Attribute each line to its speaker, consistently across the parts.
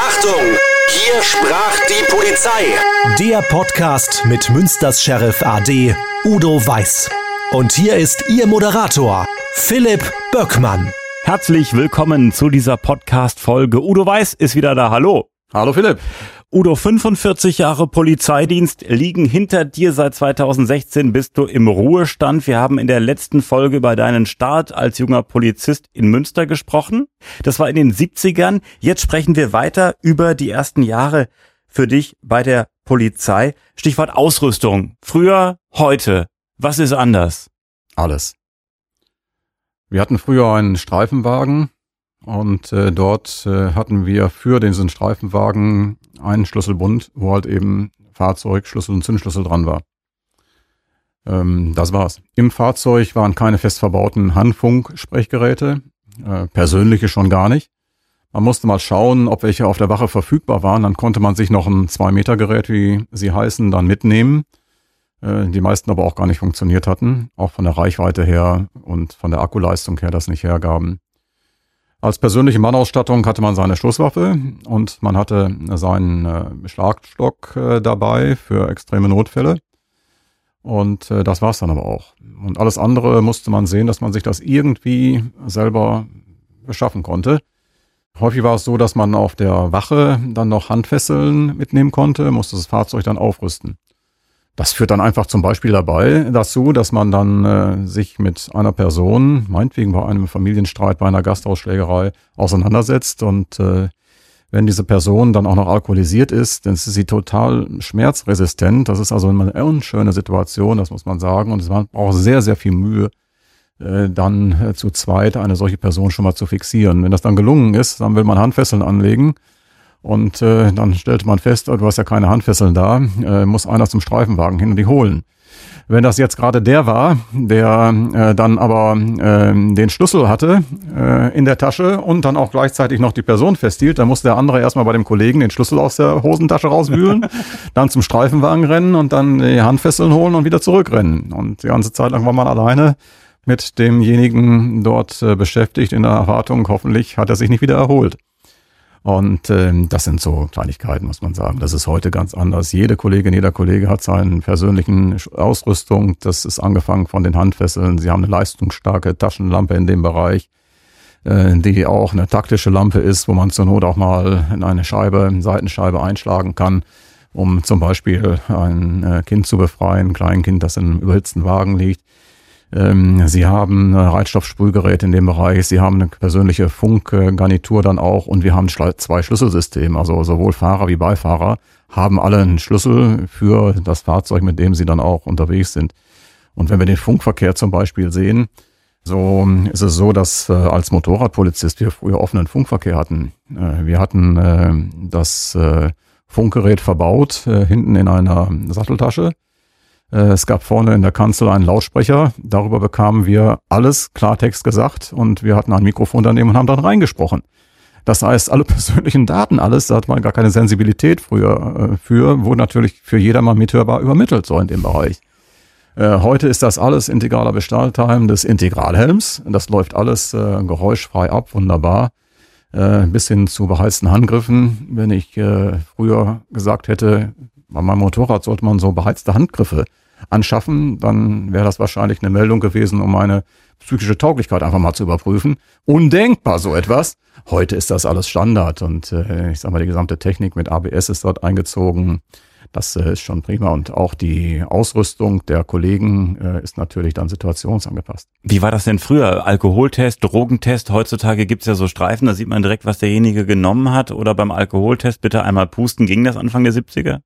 Speaker 1: Achtung! Hier sprach die Polizei.
Speaker 2: Der Podcast mit Münsters Sheriff AD Udo Weiß. Und hier ist Ihr Moderator Philipp Böckmann.
Speaker 3: Herzlich willkommen zu dieser Podcast-Folge. Udo Weiß ist wieder da. Hallo.
Speaker 4: Hallo Philipp.
Speaker 3: Udo, 45 Jahre Polizeidienst liegen hinter dir. Seit 2016 bist du im Ruhestand. Wir haben in der letzten Folge über deinen Start als junger Polizist in Münster gesprochen. Das war in den 70ern. Jetzt sprechen wir weiter über die ersten Jahre für dich bei der Polizei. Stichwort Ausrüstung. Früher, heute. Was ist anders?
Speaker 4: Alles. Wir hatten früher einen Streifenwagen und äh, dort äh, hatten wir für diesen Streifenwagen einen Schlüsselbund, wo halt eben Fahrzeug, Schlüssel und Zündschlüssel dran war. Ähm, das war's. Im Fahrzeug waren keine fest verbauten Handfunk-Sprechgeräte, äh, persönliche schon gar nicht. Man musste mal schauen, ob welche auf der Wache verfügbar waren. Dann konnte man sich noch ein 2-Meter-Gerät, wie sie heißen, dann mitnehmen. Äh, die meisten aber auch gar nicht funktioniert hatten, auch von der Reichweite her und von der Akkuleistung her das nicht hergaben. Als persönliche Mannausstattung hatte man seine Schusswaffe und man hatte seinen äh, Schlagstock äh, dabei für extreme Notfälle. Und äh, das war's dann aber auch. Und alles andere musste man sehen, dass man sich das irgendwie selber beschaffen konnte. Häufig war es so, dass man auf der Wache dann noch Handfesseln mitnehmen konnte, musste das Fahrzeug dann aufrüsten. Das führt dann einfach zum Beispiel dabei dazu, dass man dann äh, sich mit einer Person, meinetwegen bei einem Familienstreit, bei einer Gastausschlägerei auseinandersetzt und äh, wenn diese Person dann auch noch alkoholisiert ist, dann ist sie total schmerzresistent. Das ist also eine unschöne Situation, das muss man sagen. Und es braucht sehr, sehr viel Mühe, äh, dann äh, zu zweit eine solche Person schon mal zu fixieren. Wenn das dann gelungen ist, dann will man Handfesseln anlegen und äh, dann stellte man fest, du hast ja keine Handfesseln da, äh, muss einer zum Streifenwagen hin und die holen. Wenn das jetzt gerade der war, der äh, dann aber äh, den Schlüssel hatte äh, in der Tasche und dann auch gleichzeitig noch die Person festhielt, dann musste der andere erstmal bei dem Kollegen den Schlüssel aus der Hosentasche rauswühlen, dann zum Streifenwagen rennen und dann die Handfesseln holen und wieder zurückrennen. Und die ganze Zeit lang war man alleine mit demjenigen dort äh, beschäftigt in der Erwartung, hoffentlich hat er sich nicht wieder erholt. Und ähm, das sind so Kleinigkeiten, muss man sagen. Das ist heute ganz anders. Jede Kollegin, jeder Kollege hat seinen persönlichen Ausrüstung. Das ist angefangen von den Handfesseln. Sie haben eine leistungsstarke Taschenlampe in dem Bereich, äh, die auch eine taktische Lampe ist, wo man zur Not auch mal in eine Scheibe, eine Seitenscheibe einschlagen kann, um zum Beispiel ein äh, Kind zu befreien, ein Kleinkind, das in einem überhitzten Wagen liegt. Ähm, sie haben ein Reizstoffsprühgerät in dem Bereich, Sie haben eine persönliche Funkgarnitur dann auch und wir haben zwei Schlüsselsysteme, also sowohl Fahrer wie Beifahrer haben alle einen Schlüssel für das Fahrzeug, mit dem sie dann auch unterwegs sind. Und wenn wir den Funkverkehr zum Beispiel sehen, so ist es so, dass äh, als Motorradpolizist wir früher offenen Funkverkehr hatten. Äh, wir hatten äh, das äh, Funkgerät verbaut, äh, hinten in einer Satteltasche. Äh, es gab vorne in der Kanzel einen Lautsprecher. Darüber bekamen wir alles Klartext gesagt und wir hatten ein Mikrofon daneben und haben dann reingesprochen. Das heißt, alle persönlichen Daten, alles, da hat man gar keine Sensibilität früher äh, für, wurde natürlich für jedermann mithörbar übermittelt, so in dem Bereich. Äh, heute ist das alles integraler Bestandteil des Integralhelms. Das läuft alles äh, geräuschfrei ab, wunderbar. Bis hin zu beheizten Handgriffen. Wenn ich früher gesagt hätte, bei meinem Motorrad sollte man so beheizte Handgriffe anschaffen, dann wäre das wahrscheinlich eine Meldung gewesen, um meine psychische Tauglichkeit einfach mal zu überprüfen. Undenkbar so etwas. Heute ist das alles Standard und äh, ich sag mal, die gesamte Technik mit ABS ist dort eingezogen. Das äh, ist schon prima und auch die Ausrüstung der Kollegen äh, ist natürlich dann situationsangepasst.
Speaker 3: Wie war das denn früher? Alkoholtest, Drogentest? Heutzutage gibt's ja so Streifen, da sieht man direkt, was derjenige genommen hat. Oder beim Alkoholtest bitte einmal pusten. Ging das Anfang der 70er?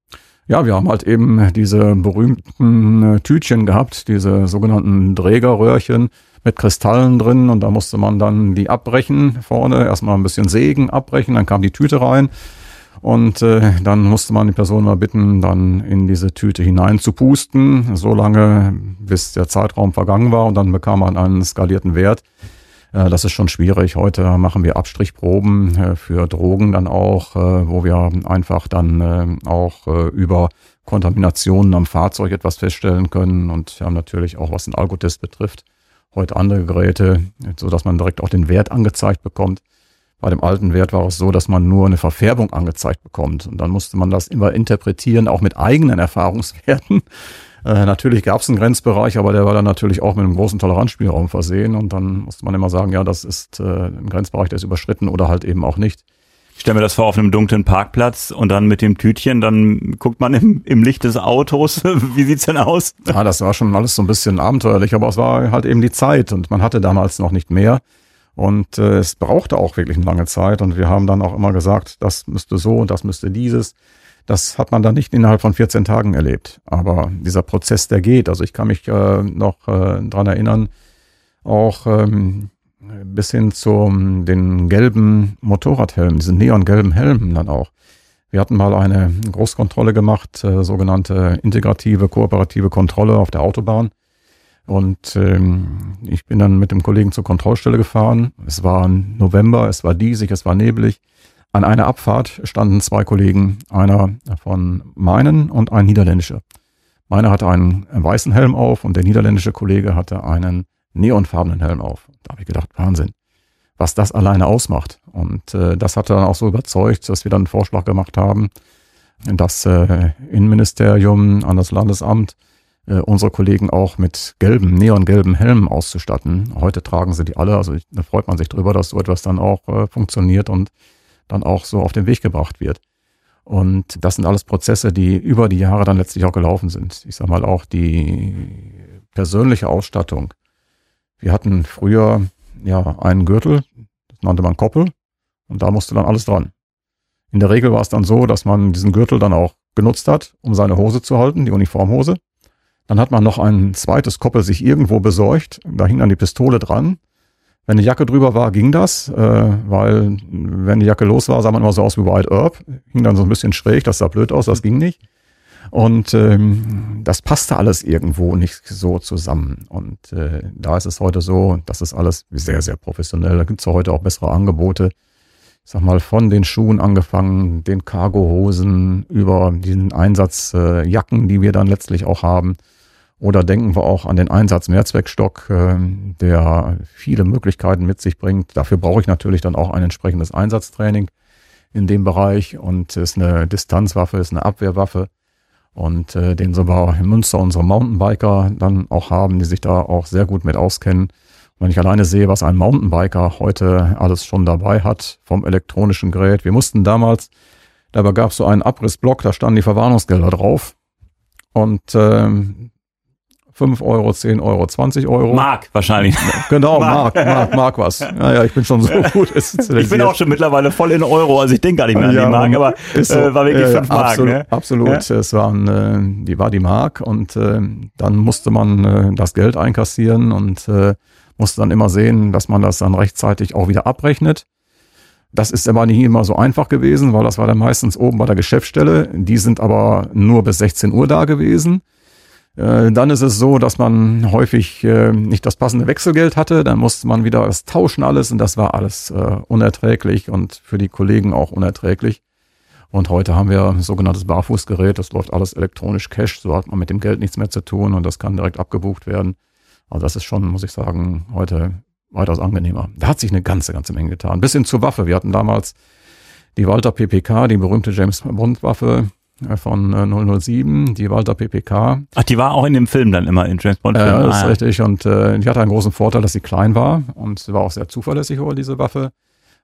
Speaker 4: Ja, wir haben halt eben diese berühmten äh, Tütchen gehabt, diese sogenannten Trägerröhrchen mit Kristallen drin und da musste man dann die abbrechen vorne, erstmal ein bisschen sägen, abbrechen, dann kam die Tüte rein und äh, dann musste man die Person mal bitten, dann in diese Tüte hinein zu pusten, so lange bis der Zeitraum vergangen war und dann bekam man einen skalierten Wert. Äh, das ist schon schwierig. Heute machen wir Abstrichproben äh, für Drogen dann auch, äh, wo wir einfach dann auch über Kontaminationen am Fahrzeug etwas feststellen können und haben natürlich auch, was den Alkotest betrifft, heute andere Geräte, so dass man direkt auch den Wert angezeigt bekommt. Bei dem alten Wert war es so, dass man nur eine Verfärbung angezeigt bekommt. Und dann musste man das immer interpretieren, auch mit eigenen Erfahrungswerten. Äh, natürlich gab es einen Grenzbereich, aber der war dann natürlich auch mit einem großen Toleranzspielraum versehen. Und dann musste man immer sagen, ja, das ist äh, ein Grenzbereich, der ist überschritten oder halt eben auch nicht.
Speaker 3: Ich stelle mir das vor auf einem dunklen Parkplatz und dann mit dem Tütchen, dann guckt man im, im Licht des Autos. Wie sieht's denn aus?
Speaker 4: Ja, das war schon alles so ein bisschen abenteuerlich, aber es war halt eben die Zeit und man hatte damals noch nicht mehr. Und äh, es brauchte auch wirklich eine lange Zeit und wir haben dann auch immer gesagt, das müsste so und das müsste dieses. Das hat man dann nicht innerhalb von 14 Tagen erlebt. Aber dieser Prozess, der geht. Also ich kann mich äh, noch äh, dran erinnern, auch ähm, bis hin zu den gelben Motorradhelmen, diesen neongelben Helmen dann auch. Wir hatten mal eine Großkontrolle gemacht, äh, sogenannte integrative, kooperative Kontrolle auf der Autobahn. Und ähm, ich bin dann mit dem Kollegen zur Kontrollstelle gefahren. Es war November, es war diesig, es war neblig. An einer Abfahrt standen zwei Kollegen, einer von meinen und ein niederländischer. Meiner hatte einen weißen Helm auf und der niederländische Kollege hatte einen neonfarbenen Helm auf. Da habe ich gedacht, Wahnsinn, was das alleine ausmacht. Und äh, das hat dann auch so überzeugt, dass wir dann einen Vorschlag gemacht haben, das äh, Innenministerium an das Landesamt äh, unsere Kollegen auch mit gelben, neongelben Helmen auszustatten. Heute tragen sie die alle, also da freut man sich drüber, dass so etwas dann auch äh, funktioniert und dann auch so auf den Weg gebracht wird. Und das sind alles Prozesse, die über die Jahre dann letztlich auch gelaufen sind. Ich sag mal auch die persönliche Ausstattung. Wir hatten früher ja einen Gürtel, das nannte man Koppel, und da musste dann alles dran. In der Regel war es dann so, dass man diesen Gürtel dann auch genutzt hat, um seine Hose zu halten, die Uniformhose. Dann hat man noch ein zweites Koppel sich irgendwo besorgt, da hing dann die Pistole dran. Wenn eine Jacke drüber war, ging das, äh, weil wenn die Jacke los war, sah man immer so aus wie White Earp. Hing dann so ein bisschen schräg, das sah blöd aus, das ging nicht. Und ähm, das passte alles irgendwo nicht so zusammen. Und äh, da ist es heute so, das ist alles sehr, sehr professionell. Da gibt es ja heute auch bessere Angebote. Ich sag mal, von den Schuhen angefangen, den Cargohosen über diesen Einsatzjacken, äh, die wir dann letztlich auch haben. Oder denken wir auch an den Einsatz Mehrzweckstock, äh, der viele Möglichkeiten mit sich bringt. Dafür brauche ich natürlich dann auch ein entsprechendes Einsatztraining in dem Bereich und ist eine Distanzwaffe, ist eine Abwehrwaffe und äh, den so wir in Münster unsere Mountainbiker dann auch haben, die sich da auch sehr gut mit auskennen. Und wenn ich alleine sehe, was ein Mountainbiker heute alles schon dabei hat vom elektronischen Gerät. Wir mussten damals, dabei gab es so einen Abrissblock, da standen die Verwarnungsgelder drauf. Und ähm, 5 Euro, 10 Euro, 20 Euro.
Speaker 3: Mark wahrscheinlich.
Speaker 4: Genau, Mark, Mark, Mark was. Naja, ich bin schon so gut.
Speaker 3: ich bin auch schon mittlerweile voll in Euro, also ich denke gar nicht mehr an
Speaker 4: ja,
Speaker 3: die Mark, aber es so, äh, war wirklich 5
Speaker 4: äh,
Speaker 3: Mark.
Speaker 4: Absolut,
Speaker 3: ne?
Speaker 4: absolut. Ja? es waren, äh, die war die Mark und äh, dann musste man äh, das Geld einkassieren und äh, musste dann immer sehen, dass man das dann rechtzeitig auch wieder abrechnet. Das ist aber nicht immer so einfach gewesen, weil das war dann meistens oben bei der Geschäftsstelle. Die sind aber nur bis 16 Uhr da gewesen. Äh, dann ist es so, dass man häufig äh, nicht das passende Wechselgeld hatte. Dann musste man wieder das tauschen alles und das war alles äh, unerträglich und für die Kollegen auch unerträglich. Und heute haben wir ein sogenanntes Barfußgerät. Das läuft alles elektronisch Cash. So hat man mit dem Geld nichts mehr zu tun und das kann direkt abgebucht werden. Also das ist schon, muss ich sagen, heute weitaus angenehmer. Da hat sich eine ganze, ganze Menge getan. Bis hin zur Waffe. Wir hatten damals die Walter PPK, die berühmte James Bond Waffe von 007, äh, die Walter PPK.
Speaker 3: Ach, die war auch in dem Film dann immer in James Bond.
Speaker 4: Ja, das ist ah, richtig. Und äh, die hatte einen großen Vorteil, dass sie klein war und sie war auch sehr zuverlässig über diese Waffe.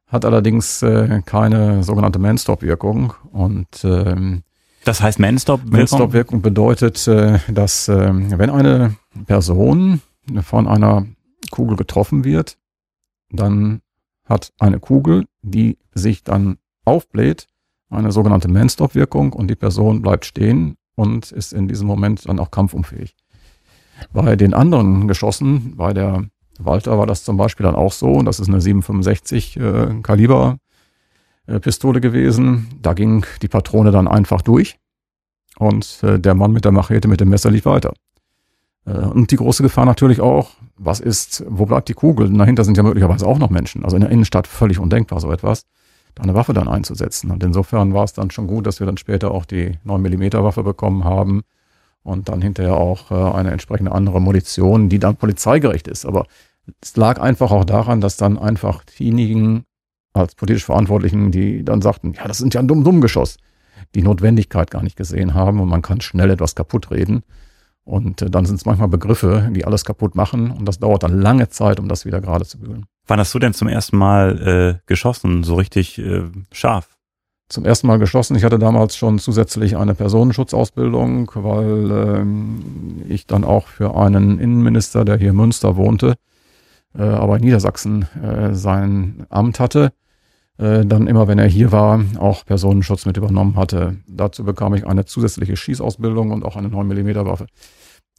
Speaker 4: Hat allerdings äh, keine sogenannte Man-Stop-Wirkung und ähm,
Speaker 3: das heißt Man-Stop-Wirkung?
Speaker 4: Man-Stop-Wirkung bedeutet, äh, dass äh, wenn eine Person von einer Kugel getroffen wird, dann hat eine Kugel, die sich dann aufbläht, eine sogenannte Man-Stop-Wirkung und die Person bleibt stehen und ist in diesem Moment dann auch kampfunfähig. Bei den anderen Geschossen, bei der Walter war das zum Beispiel dann auch so, das ist eine 765 äh, Kaliber äh, Pistole gewesen. Da ging die Patrone dann einfach durch und äh, der Mann mit der Machete mit dem Messer lief weiter. Äh, und die große Gefahr natürlich auch, was ist, wo bleibt die Kugel? Dahinter sind ja möglicherweise auch noch Menschen. Also in der Innenstadt völlig undenkbar so etwas eine Waffe dann einzusetzen. Und insofern war es dann schon gut, dass wir dann später auch die 9 mm Waffe bekommen haben und dann hinterher auch äh, eine entsprechende andere Munition, die dann polizeigerecht ist. Aber es lag einfach auch daran, dass dann einfach diejenigen als politisch Verantwortlichen, die dann sagten, ja, das sind ja ein dumm dumm Geschoss, die Notwendigkeit gar nicht gesehen haben und man kann schnell etwas kaputt reden. Und äh, dann sind es manchmal Begriffe, die alles kaputt machen und das dauert dann lange Zeit, um das wieder gerade zu bügeln.
Speaker 3: Wann hast du denn zum ersten Mal äh, geschossen, so richtig äh, scharf?
Speaker 4: Zum ersten Mal geschossen. Ich hatte damals schon zusätzlich eine Personenschutzausbildung, weil ähm, ich dann auch für einen Innenminister, der hier in Münster wohnte, äh, aber in Niedersachsen äh, sein Amt hatte, äh, dann immer, wenn er hier war, auch Personenschutz mit übernommen hatte. Dazu bekam ich eine zusätzliche Schießausbildung und auch eine 9 mm Waffe.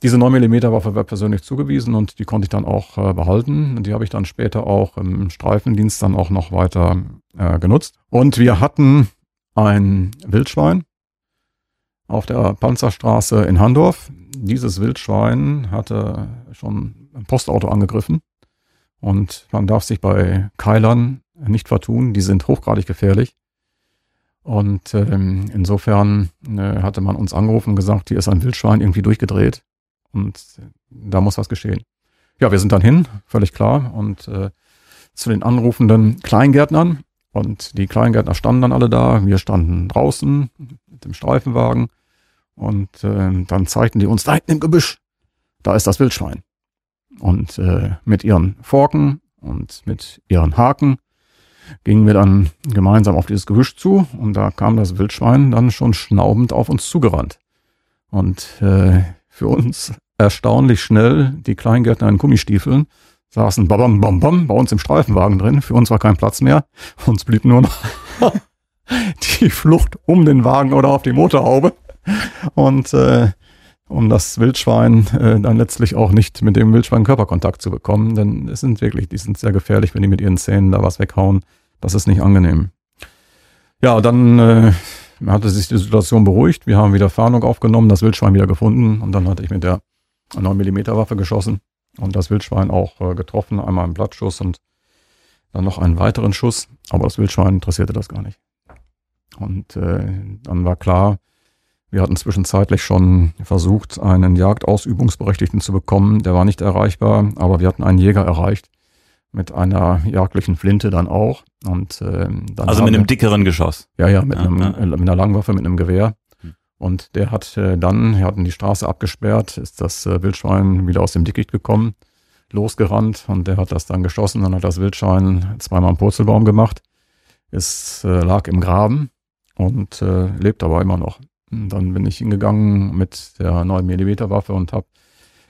Speaker 4: Diese 9 mm Waffe war persönlich zugewiesen und die konnte ich dann auch äh, behalten. Und die habe ich dann später auch im Streifendienst dann auch noch weiter äh, genutzt. Und wir hatten ein Wildschwein auf der Panzerstraße in Handorf. Dieses Wildschwein hatte schon ein Postauto angegriffen. Und man darf sich bei Keilern nicht vertun, die sind hochgradig gefährlich. Und ähm, insofern äh, hatte man uns angerufen und gesagt, hier ist ein Wildschwein irgendwie durchgedreht und äh, da muss was geschehen. Ja, wir sind dann hin, völlig klar, und äh, zu den anrufenden Kleingärtnern. Und die Kleingärtner standen dann alle da. Wir standen draußen mit dem Streifenwagen. Und äh, dann zeigten die uns da hinten im Gebüsch, da ist das Wildschwein. Und äh, mit ihren Forken und mit ihren Haken gingen wir dann gemeinsam auf dieses Gebüsch zu und da kam das Wildschwein dann schon schnaubend auf uns zugerannt. Und äh, für uns erstaunlich schnell die Kleingärtner in Gummistiefeln saßen babam bam bam bei uns im Streifenwagen drin. Für uns war kein Platz mehr. Uns blieb nur noch die Flucht um den Wagen oder auf die Motorhaube. Und äh, um das Wildschwein äh, dann letztlich auch nicht mit dem Wildschwein Körperkontakt zu bekommen, denn es sind wirklich, die sind sehr gefährlich, wenn die mit ihren Zähnen da was weghauen. Das ist nicht angenehm. Ja, dann äh, hatte sich die Situation beruhigt. Wir haben wieder Fahndung aufgenommen, das Wildschwein wieder gefunden und dann hatte ich mit der 9 mm Waffe geschossen und das Wildschwein auch äh, getroffen, einmal einen Blattschuss und dann noch einen weiteren Schuss, aber das Wildschwein interessierte das gar nicht. Und äh, dann war klar, wir hatten zwischenzeitlich schon versucht, einen Jagdausübungsberechtigten zu bekommen. Der war nicht erreichbar, aber wir hatten einen Jäger erreicht mit einer jagdlichen Flinte dann auch. Und äh, dann
Speaker 3: also mit einem dickeren Geschoss.
Speaker 4: Ja, ja, mit, ja, einem, ja. Äh, mit einer Langwaffe, mit einem Gewehr. Hm. Und der hat äh, dann, wir hatten die Straße abgesperrt, ist das äh, Wildschwein wieder aus dem Dickicht gekommen, losgerannt und der hat das dann geschossen. Dann hat das Wildschwein zweimal einen Purzelbaum gemacht. Es äh, lag im Graben und äh, lebt aber immer noch. Und dann bin ich hingegangen mit der 9 mm Waffe und habe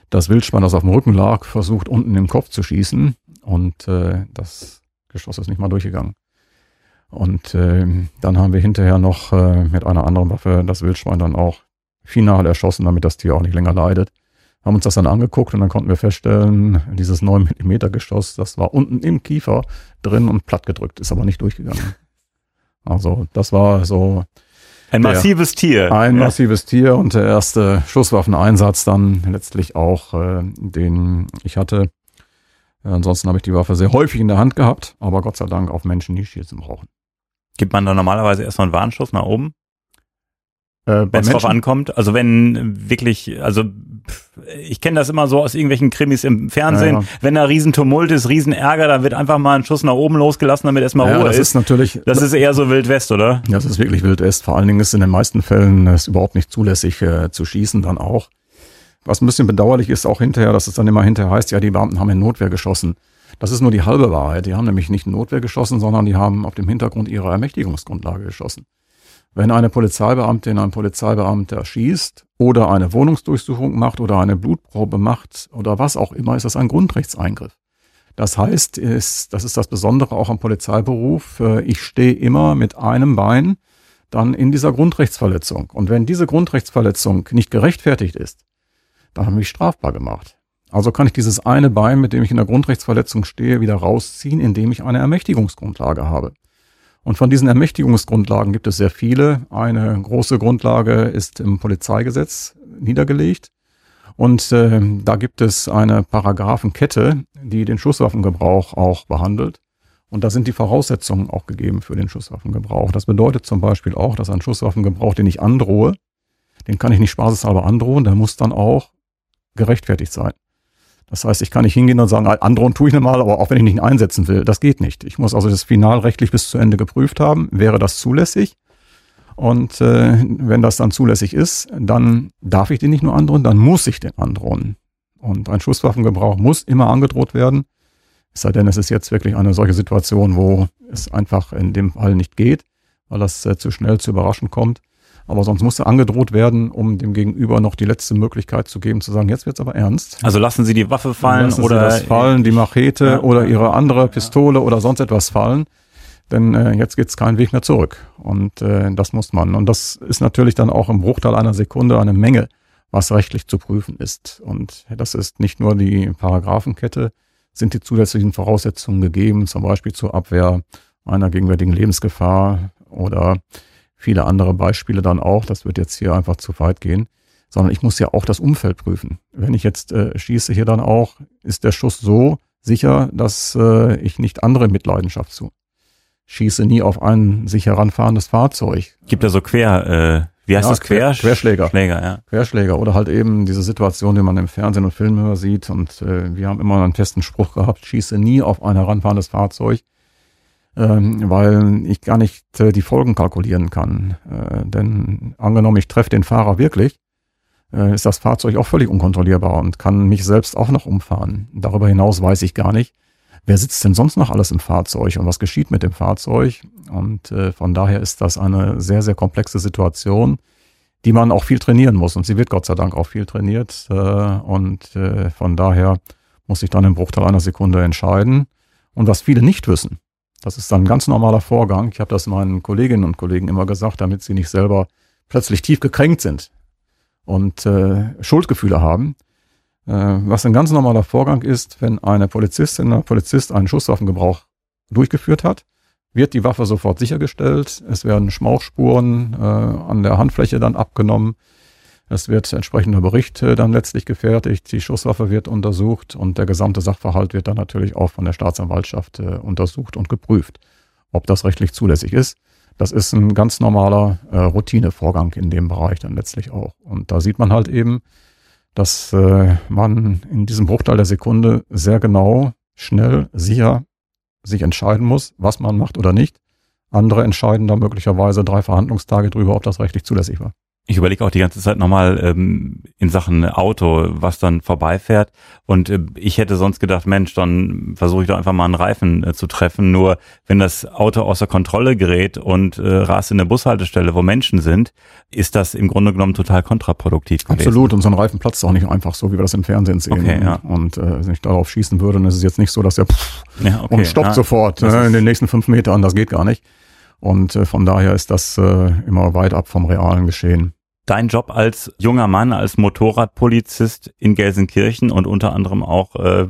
Speaker 4: das Wildschwein, das auf dem Rücken lag, versucht unten im Kopf zu schießen und äh, das Geschoss ist nicht mal durchgegangen. Und äh, dann haben wir hinterher noch äh, mit einer anderen Waffe das Wildschwein dann auch final erschossen, damit das Tier auch nicht länger leidet. Haben uns das dann angeguckt und dann konnten wir feststellen, dieses 9 mm Geschoss, das war unten im Kiefer drin und platt gedrückt, ist aber nicht durchgegangen. Also das war so
Speaker 3: ein massives Tier.
Speaker 4: Ein ja. massives Tier und der erste Schusswaffeneinsatz dann letztlich auch, äh, den ich hatte. Ansonsten habe ich die Waffe sehr häufig in der Hand gehabt, aber Gott sei Dank auf Menschen, die Schießen brauchen.
Speaker 3: Gibt man da normalerweise erstmal einen Warnschuss nach oben? Äh, wenn es drauf ankommt. Also wenn wirklich, also ich kenne das immer so aus irgendwelchen Krimis im Fernsehen, ja, ja. wenn da Riesentumult ist, Riesenärger, dann wird einfach mal ein Schuss nach oben losgelassen, damit erstmal ja, Ruhe
Speaker 4: das ist. natürlich,
Speaker 3: das ist eher so Wild West, oder?
Speaker 4: Das ist wirklich Wild West. Vor allen Dingen ist in den meisten Fällen es überhaupt nicht zulässig äh, zu schießen, dann auch. Was ein bisschen bedauerlich ist auch hinterher, dass es dann immer hinterher heißt, ja, die Beamten haben in Notwehr geschossen. Das ist nur die halbe Wahrheit. Die haben nämlich nicht in Notwehr geschossen, sondern die haben auf dem Hintergrund ihrer Ermächtigungsgrundlage geschossen. Wenn eine Polizeibeamtin ein Polizeibeamter schießt oder eine Wohnungsdurchsuchung macht oder eine Blutprobe macht oder was auch immer, ist das ein Grundrechtseingriff. Das heißt, ist, das ist das Besondere auch am Polizeiberuf. Äh, ich stehe immer mit einem Bein dann in dieser Grundrechtsverletzung. Und wenn diese Grundrechtsverletzung nicht gerechtfertigt ist, dann haben wir mich strafbar gemacht. Also kann ich dieses eine Bein, mit dem ich in der Grundrechtsverletzung stehe, wieder rausziehen, indem ich eine Ermächtigungsgrundlage habe. Und von diesen Ermächtigungsgrundlagen gibt es sehr viele. Eine große Grundlage ist im Polizeigesetz niedergelegt. Und äh, da gibt es eine Paragraphenkette, die den Schusswaffengebrauch auch behandelt. Und da sind die Voraussetzungen auch gegeben für den Schusswaffengebrauch. Das bedeutet zum Beispiel auch, dass ein Schusswaffengebrauch, den ich androhe, den kann ich nicht spaßeshalber androhen, der muss dann auch gerechtfertigt sein. Das heißt, ich kann nicht hingehen und sagen, androhen tue ich normal, aber auch wenn ich nicht einsetzen will, das geht nicht. Ich muss also das finalrechtlich bis zu Ende geprüft haben. Wäre das zulässig? Und äh, wenn das dann zulässig ist, dann darf ich den nicht nur androhen, dann muss ich den androhen. Und ein Schusswaffengebrauch muss immer angedroht werden. Es sei denn, es ist jetzt wirklich eine solche Situation, wo es einfach in dem Fall nicht geht, weil das äh, zu schnell zu überraschen kommt. Aber sonst muss er angedroht werden, um dem Gegenüber noch die letzte Möglichkeit zu geben, zu sagen, jetzt wird's aber ernst.
Speaker 3: Also lassen Sie die Waffe fallen
Speaker 4: lassen
Speaker 3: oder
Speaker 4: Sie das fallen, die Machete
Speaker 3: Ja.
Speaker 4: oder Ihre andere Pistole oder sonst etwas fallen. Denn äh, jetzt geht's keinen Weg mehr zurück. Und äh, das muss man. Und das ist natürlich dann auch im Bruchteil einer Sekunde eine Menge, was rechtlich zu prüfen ist. Und das ist nicht nur die Paragraphenkette, sind die zusätzlichen Voraussetzungen gegeben, zum Beispiel zur Abwehr einer gegenwärtigen Lebensgefahr oder viele andere Beispiele dann auch. Das wird jetzt hier einfach zu weit gehen. Sondern ich muss ja auch das Umfeld prüfen. Wenn ich jetzt äh, schieße hier dann auch, ist der Schuss so sicher, dass äh, ich nicht andere mit Leidenschaft zu. Schieße nie auf ein sich heranfahrendes Fahrzeug.
Speaker 3: gibt ja so quer, äh, wie heißt
Speaker 4: Ja,
Speaker 3: das quer?
Speaker 4: Quer- Querschläger.
Speaker 3: Schläger, ja.
Speaker 4: Querschläger oder halt eben diese Situation, die man im Fernsehen und Filmen immer sieht. Und äh, wir haben immer einen festen Spruch gehabt, schieße nie auf ein heranfahrendes Fahrzeug, weil ich gar nicht äh, die Folgen kalkulieren kann. Äh, denn angenommen, ich treffe den Fahrer wirklich, äh, ist das Fahrzeug auch völlig unkontrollierbar und kann mich selbst auch noch umfahren. Darüber hinaus weiß ich gar nicht, wer sitzt denn sonst noch alles im Fahrzeug und was geschieht mit dem Fahrzeug. Und von daher ist das eine sehr, sehr komplexe Situation, die man auch viel trainieren muss. Und sie wird Gott sei Dank auch viel trainiert. Und von daher muss ich dann im Bruchteil einer Sekunde entscheiden. Und was viele nicht wissen, das ist dann ein ganz normaler Vorgang. Ich habe das meinen Kolleginnen und Kollegen immer gesagt, damit sie nicht selber plötzlich tief gekränkt sind und äh, Schuldgefühle haben. Äh, was ein ganz normaler Vorgang ist, wenn eine Polizistin oder Polizist einen Schusswaffengebrauch durchgeführt hat, wird die Waffe sofort sichergestellt. Es werden Schmauchspuren äh, an der Handfläche dann abgenommen. Es wird entsprechender Bericht äh, dann letztlich gefertigt. Die Schusswaffe wird untersucht und der gesamte Sachverhalt wird dann natürlich auch von der Staatsanwaltschaft äh, untersucht und geprüft, ob das rechtlich zulässig ist. Das ist ein ganz normaler äh, Routinevorgang in dem Bereich dann letztlich auch. Und da sieht man halt eben, dass man in diesem Bruchteil der Sekunde sehr genau, schnell, sicher sich entscheiden muss, was man macht oder nicht. Andere entscheiden da möglicherweise drei Verhandlungstage drüber, ob das rechtlich zulässig war.
Speaker 3: Ich überlege auch die ganze Zeit nochmal ähm, in Sachen Auto, was dann vorbeifährt. Und äh, ich hätte sonst gedacht, Mensch, dann versuche ich doch einfach mal einen Reifen äh, zu treffen. Nur wenn das Auto außer Kontrolle gerät und äh, rast in der Bushaltestelle, wo Menschen sind, ist das im Grunde genommen total kontraproduktiv gewesen.
Speaker 4: Absolut. Und so ein Reifen platzt auch nicht einfach so, wie wir das im Fernsehen sehen.
Speaker 3: Okay, ja.
Speaker 4: Und äh, wenn ich darauf schießen würde, dann ist es jetzt nicht so, dass er pff,
Speaker 3: Ja, okay.
Speaker 4: und stoppt
Speaker 3: ja.
Speaker 4: sofort äh, in den nächsten fünf Metern. Das geht gar nicht. Und äh, von daher ist das äh, immer weit ab vom realen Geschehen.
Speaker 3: Dein Job als junger Mann, als Motorradpolizist in Gelsenkirchen und unter anderem auch äh,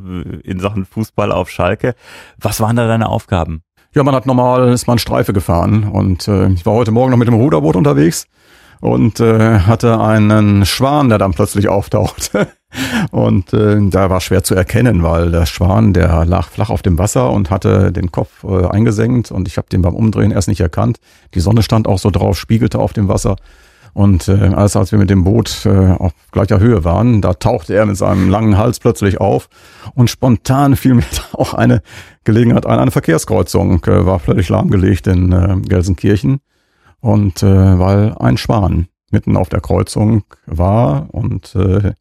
Speaker 3: in Sachen Fußball auf Schalke. Was waren da deine Aufgaben?
Speaker 4: Ja, man hat normal, ist man Streife gefahren und äh, ich war heute Morgen noch mit dem Ruderboot unterwegs und äh, hatte einen Schwan, der dann plötzlich auftauchte. Und äh, da war schwer zu erkennen, weil der Schwan, der lag flach auf dem Wasser und hatte den Kopf äh, eingesenkt und ich habe den beim Umdrehen erst nicht erkannt. Die Sonne stand auch so drauf, spiegelte auf dem Wasser. Und äh, als, als wir mit dem Boot äh, auf gleicher Höhe waren, da tauchte er mit seinem langen Hals plötzlich auf und spontan fiel mir da auch eine Gelegenheit ein. Eine Verkehrskreuzung äh, war völlig lahmgelegt in äh, Gelsenkirchen. Und äh, weil ein Schwan mitten auf der Kreuzung war und äh,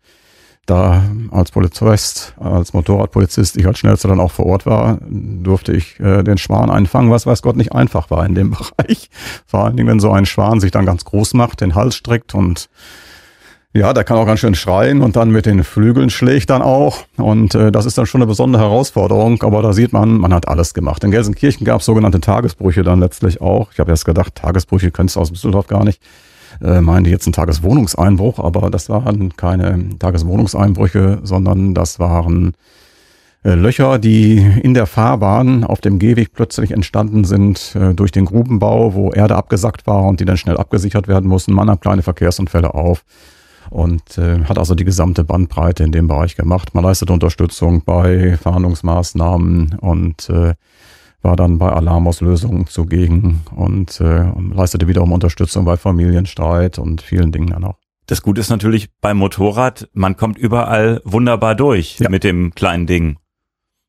Speaker 4: da als Polizist, als Motorradpolizist ich als schnellster dann auch vor Ort war, durfte ich äh, den Schwan einfangen, was weiß Gott nicht einfach war in dem Bereich. Vor allen Dingen, wenn so ein Schwan sich dann ganz groß macht, den Hals streckt und ja, der kann auch ganz schön schreien und dann mit den Flügeln schlägt dann auch. Und äh, das ist dann schon eine besondere Herausforderung. Aber da sieht man, man hat alles gemacht. In Gelsenkirchen gab es sogenannte Tagesbrüche dann letztlich auch. Ich habe erst gedacht, Tagesbrüche kennst du aus Düsseldorf gar nicht. Äh, meinte jetzt ein Tageswohnungseinbruch, aber das waren keine Tageswohnungseinbrüche, sondern das waren äh, Löcher, die in der Fahrbahn auf dem Gehweg plötzlich entstanden sind äh, durch den Grubenbau, wo Erde abgesackt war und die dann schnell abgesichert werden mussten. Man nahm kleine Verkehrsunfälle auf und äh, hat also die gesamte Bandbreite in dem Bereich gemacht. Man leistet Unterstützung bei Fahndungsmaßnahmen und äh, war dann bei Alarmauslösungen zugegen und äh, leistete wiederum Unterstützung bei Familienstreit und vielen Dingen dann auch.
Speaker 3: Das Gute ist natürlich beim Motorrad, man kommt überall wunderbar durch
Speaker 4: Ja.
Speaker 3: mit dem kleinen Ding.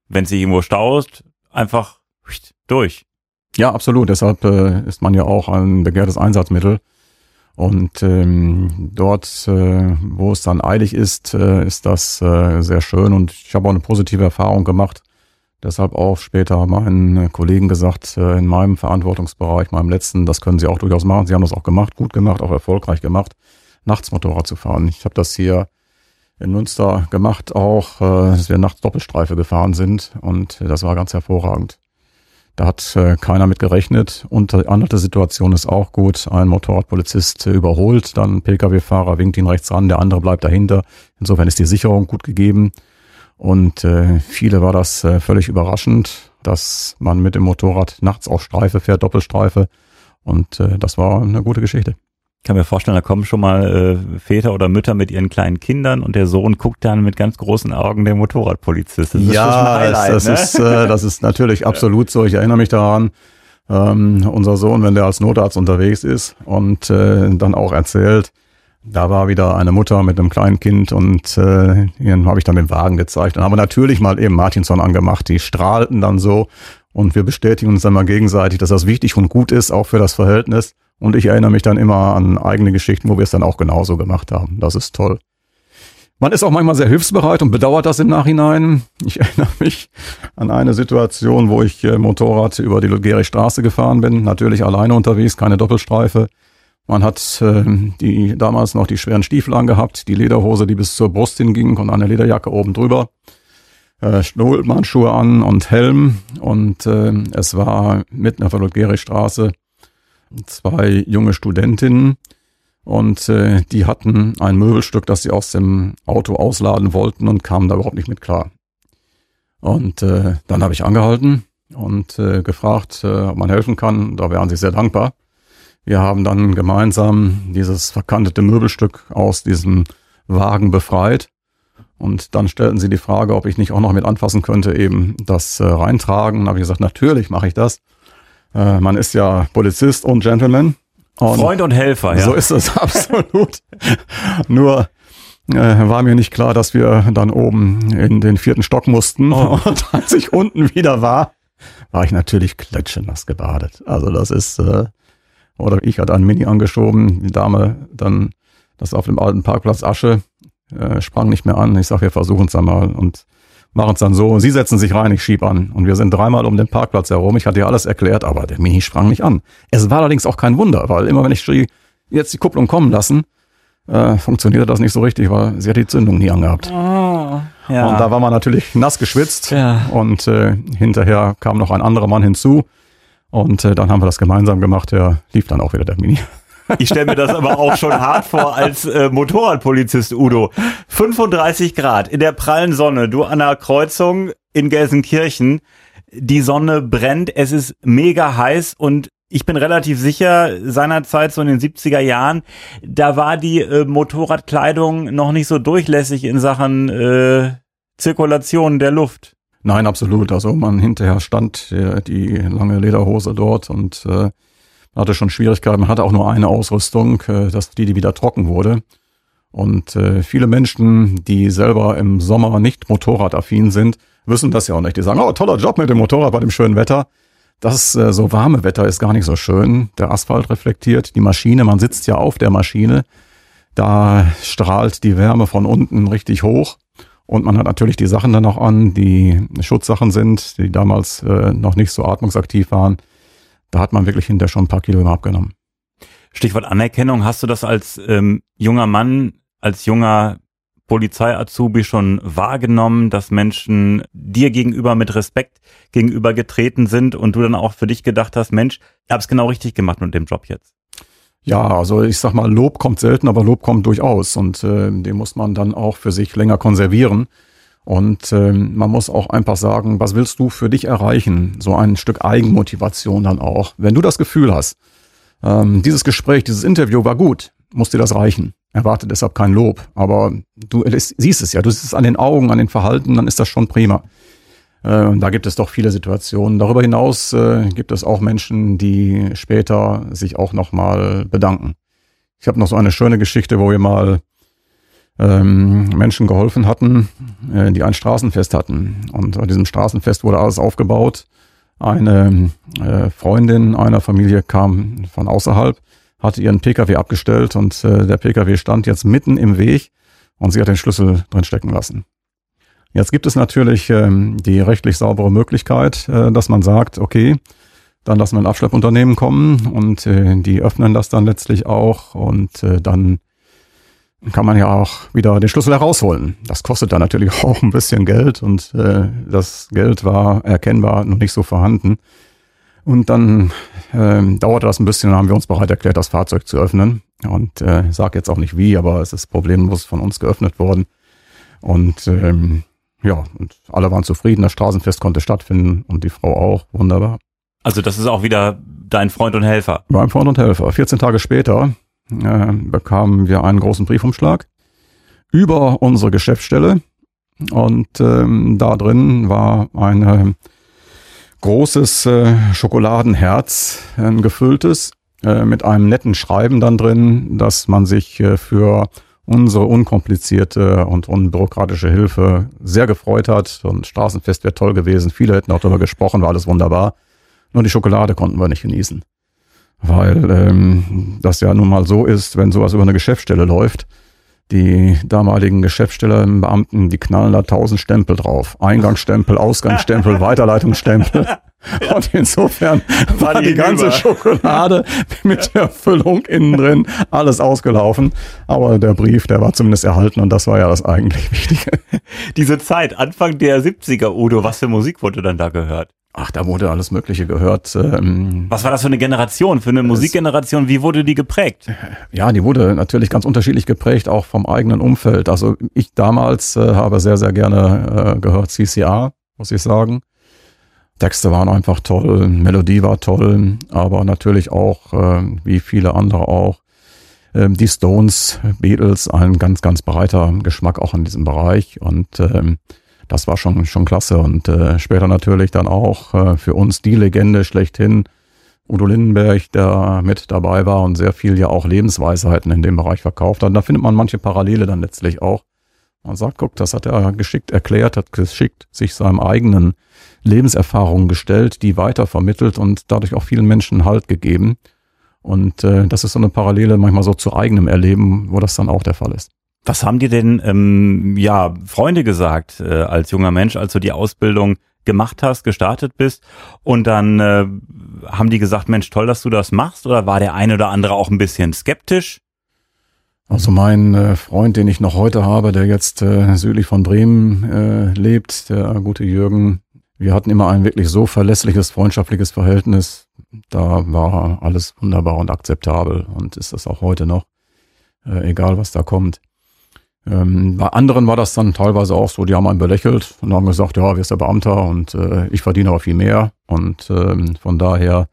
Speaker 3: Wenn sich irgendwo staust, einfach durch.
Speaker 4: Ja, absolut. Deshalb äh, ist man ja auch ein begehrtes Einsatzmittel. Und ähm, dort, äh, wo es dann eilig ist, äh, ist das äh, sehr schön. Und ich habe auch eine positive Erfahrung gemacht. Deshalb auch später meinen äh, Kollegen gesagt, äh, in meinem Verantwortungsbereich, meinem letzten, das können sie auch durchaus machen. Sie haben das auch gemacht, gut gemacht, auch erfolgreich gemacht, nachts Motorrad zu fahren. Ich habe das hier in Münster gemacht, auch, äh, dass wir nachts Doppelstreife gefahren sind. Und das war ganz hervorragend. Da hat keiner mit gerechnet. Und die andere Situation ist auch gut. Ein Motorradpolizist überholt, dann ein Pkw-Fahrer winkt ihn rechts ran, der andere bleibt dahinter. Insofern ist die Sicherung gut gegeben. Und äh, viele war das äh, völlig überraschend, dass man mit dem Motorrad nachts auf Streife fährt, Doppelstreife. Und äh, das war eine gute Geschichte.
Speaker 3: Ich kann mir vorstellen, da kommen schon mal äh, Väter oder Mütter mit ihren kleinen Kindern und der Sohn guckt dann mit ganz großen Augen der Motorradpolizist. Das ist
Speaker 4: ja,
Speaker 3: Highlight,
Speaker 4: das,
Speaker 3: ne?
Speaker 4: ist, äh, das ist natürlich absolut so. Ich erinnere mich daran, ähm, unser Sohn, wenn der als Notarzt unterwegs ist und äh, dann auch erzählt, da war wieder eine Mutter mit einem kleinen Kind und äh, ihnen habe ich dann den Wagen gezeigt. Dann haben wir natürlich mal eben Martinson angemacht. Die strahlten dann so und wir bestätigen uns dann mal gegenseitig, dass das wichtig und gut ist, auch für das Verhältnis. Und ich erinnere mich dann immer an eigene Geschichten, wo wir es dann auch genauso gemacht haben. Das ist toll. Man ist auch manchmal sehr hilfsbereit und bedauert das im Nachhinein. Ich erinnere mich an eine Situation, wo ich äh, Motorrad über die Ludgerich-Straße gefahren bin, natürlich alleine unterwegs, keine Doppelstreife. Man hat äh, die damals noch die schweren Stiefel angehabt, die Lederhose, die bis zur Brust hinging und eine Lederjacke oben drüber, äh, Schnurrmannschuhe an und Helm und äh, es war mitten auf der Ludgerich-Straße zwei junge Studentinnen und äh, die hatten ein Möbelstück, das sie aus dem Auto ausladen wollten und kamen da überhaupt nicht mit klar. Und äh, dann habe ich angehalten und äh, gefragt, äh, ob man helfen kann. Da wären sie sehr dankbar. Wir haben dann gemeinsam dieses verkantete Möbelstück aus diesem Wagen befreit. Und dann stellten sie die Frage, ob ich nicht auch noch mit anfassen könnte, eben das äh, reintragen. Dann habe ich gesagt, natürlich mache ich das. Äh, man ist ja Polizist und Gentleman. Und
Speaker 3: Freund und Helfer, ja.
Speaker 4: so ist es absolut. Nur äh, war mir nicht klar, dass wir dann oben in den vierten Stock mussten.
Speaker 3: Oh.
Speaker 4: Und als ich unten wieder war, war ich natürlich klitschenass gebadet. Also das ist, äh, oder ich hatte einen Mini angeschoben, die Dame dann, das auf dem alten Parkplatz Asche, äh, sprang nicht mehr an. Ich sag, wir versuchen es dann mal und machen es dann so. Sie setzen sich rein, ich schieb an. Und wir sind dreimal um den Parkplatz herum. Ich hatte ja alles erklärt, aber der Mini sprang nicht an. Es war allerdings auch kein Wunder, weil immer wenn ich schrie, jetzt die Kupplung kommen lassen, äh, funktionierte das nicht so richtig, weil sie hat die Zündung nie angehabt.
Speaker 3: ja.
Speaker 4: Und da war man natürlich nass geschwitzt.
Speaker 3: Ja.
Speaker 4: Und äh, hinterher kam noch ein anderer Mann hinzu. Und äh, dann haben wir das gemeinsam gemacht. Der lief dann auch wieder der Mini.
Speaker 3: Ich stelle mir das aber auch schon hart vor als äh, Motorradpolizist, Udo. 35 Grad in der prallen Sonne, du an der Kreuzung in Gelsenkirchen. Die Sonne brennt, es ist mega heiß und ich bin relativ sicher, seinerzeit so in den 70er Jahren, da war die äh, Motorradkleidung noch nicht so durchlässig in Sachen äh, Zirkulation der Luft.
Speaker 4: Nein, absolut. Also man hinterher stand äh, die lange Lederhose dort und äh, hatte schon Schwierigkeiten. Man hatte auch nur eine Ausrüstung, äh, dass die, die wieder trocken wurde. Und äh, viele Menschen, die selber im Sommer nicht motorradaffin sind, wissen das ja auch nicht. Die sagen, oh, toller Job mit dem Motorrad bei dem schönen Wetter. Das äh, so warme Wetter ist gar nicht so schön. Der Asphalt reflektiert die Maschine, man sitzt ja auf der Maschine. Da strahlt die Wärme von unten richtig hoch. Und man hat natürlich die Sachen dann auch an, die Schutzsachen sind, die damals äh, noch nicht so atmungsaktiv waren. Da hat man wirklich hinterher schon ein paar Kilo abgenommen.
Speaker 3: Stichwort Anerkennung, hast du das als ähm, junger Mann, als junger Polizei-Azubi schon wahrgenommen, dass Menschen dir gegenüber mit Respekt gegenüber getreten sind und du dann auch für dich gedacht hast, Mensch, ich habe es genau richtig gemacht mit dem Job jetzt?
Speaker 4: Ja, also ich sag mal, Lob kommt selten, aber Lob kommt durchaus und äh, den muss man dann auch für sich länger konservieren. Und ähm, man muss auch einfach sagen, was willst du für dich erreichen? So ein Stück Eigenmotivation dann auch. Wenn du das Gefühl hast, ähm, dieses Gespräch, dieses Interview war gut, muss dir das reichen. Erwarte deshalb kein Lob. Aber du siehst es ja, du siehst es an den Augen, an den Verhalten, dann ist das schon prima. Äh, da gibt es doch viele Situationen. Darüber hinaus äh, gibt es auch Menschen, die später sich auch nochmal bedanken. Ich habe noch so eine schöne Geschichte, wo wir mal ähm, Menschen geholfen hatten, äh, die ein Straßenfest hatten. Und bei diesem Straßenfest wurde alles aufgebaut. Eine äh, Freundin einer Familie kam von außerhalb, hatte ihren Pkw abgestellt und äh, der Pkw stand jetzt mitten im Weg und sie hat den Schlüssel drin stecken lassen. Jetzt gibt es natürlich ähm, die rechtlich saubere Möglichkeit, äh, dass man sagt, okay, dann lassen wir ein Abschleppunternehmen kommen und äh, die öffnen das dann letztlich auch und äh, dann kann man ja auch wieder den Schlüssel herausholen. Das kostet dann natürlich auch ein bisschen Geld und äh, das Geld war erkennbar noch nicht so vorhanden. Und dann äh, dauerte das ein bisschen, dann haben wir uns bereit erklärt, das Fahrzeug zu öffnen. Und äh, sage jetzt auch nicht wie, aber es ist problemlos von uns geöffnet worden. Und ähm, ja, und alle waren zufrieden, das Straßenfest konnte stattfinden und die Frau auch. Wunderbar.
Speaker 3: Also das ist auch wieder dein Freund und Helfer.
Speaker 4: Mein Freund und Helfer. 14 Tage später äh, bekamen wir einen großen Briefumschlag über unsere Geschäftsstelle und ähm, da drin war ein großes äh, Schokoladenherz, ein gefülltes, äh, mit einem netten Schreiben dann drin, dass man sich äh, für unsere unkomplizierte und unbürokratische Hilfe sehr gefreut hat und Straßenfest wäre toll gewesen. Viele hätten auch darüber gesprochen, war alles wunderbar. Nur die Schokolade konnten wir nicht genießen weil ähm, das ja nun mal so ist, wenn sowas über eine Geschäftsstelle läuft, die damaligen Geschäftsstellenbeamten, die knallen da tausend Stempel drauf. Eingangsstempel, Ausgangsstempel, Weiterleitungsstempel. Und insofern war, war die, die ganze Schokolade mit der Füllung innen drin alles ausgelaufen. Aber der Brief, der war zumindest erhalten und das war ja das eigentlich Wichtige.
Speaker 3: Diese Zeit, Anfang der 70er, Udo, was für Musik wurde dann da gehört?
Speaker 4: Ach, da wurde alles Mögliche gehört.
Speaker 3: Ähm, Was war das für eine Generation, für eine Musikgeneration? Wie wurde die geprägt?
Speaker 4: Ja, die wurde natürlich ganz unterschiedlich geprägt, auch vom eigenen Umfeld. Also ich damals äh, habe sehr, sehr gerne äh, gehört CCR, muss ich sagen. Texte waren einfach toll, Melodie war toll, aber natürlich auch, äh, wie viele andere auch, äh, die Stones, Beatles, ein ganz, ganz breiter Geschmack auch in diesem Bereich. Und ähm, das war schon, schon klasse. Und äh, später natürlich dann auch äh, für uns die Legende schlechthin, Udo Lindenberg, der mit dabei war und sehr viel ja auch Lebensweisheiten in dem Bereich verkauft hat. Da findet man manche Parallele dann letztlich auch. Man sagt, guck, das hat er geschickt erklärt, hat geschickt sich seinem eigenen Lebenserfahrungen gestellt, die weiter vermittelt und dadurch auch vielen Menschen Halt gegeben. Und äh, das ist so eine Parallele manchmal so zu eigenem Erleben, wo das dann auch der Fall ist.
Speaker 3: Was haben dir denn ähm, ja Freunde gesagt äh, als junger Mensch, als du die Ausbildung gemacht hast, gestartet bist und dann äh, haben die gesagt, Mensch, toll, dass du das machst oder war der eine oder andere auch ein bisschen skeptisch?
Speaker 4: Also mein äh, Freund, den ich noch heute habe, der jetzt äh, südlich von Bremen äh, lebt, der gute Jürgen, wir hatten immer ein wirklich so verlässliches, freundschaftliches Verhältnis. Da war alles wunderbar und akzeptabel und ist das auch heute noch, äh, egal was da kommt. Ähm, bei anderen war das dann teilweise auch so, die haben einen belächelt und haben gesagt, ja, wir ist der Beamter und äh, ich verdiene aber viel mehr. Und ähm, von daher,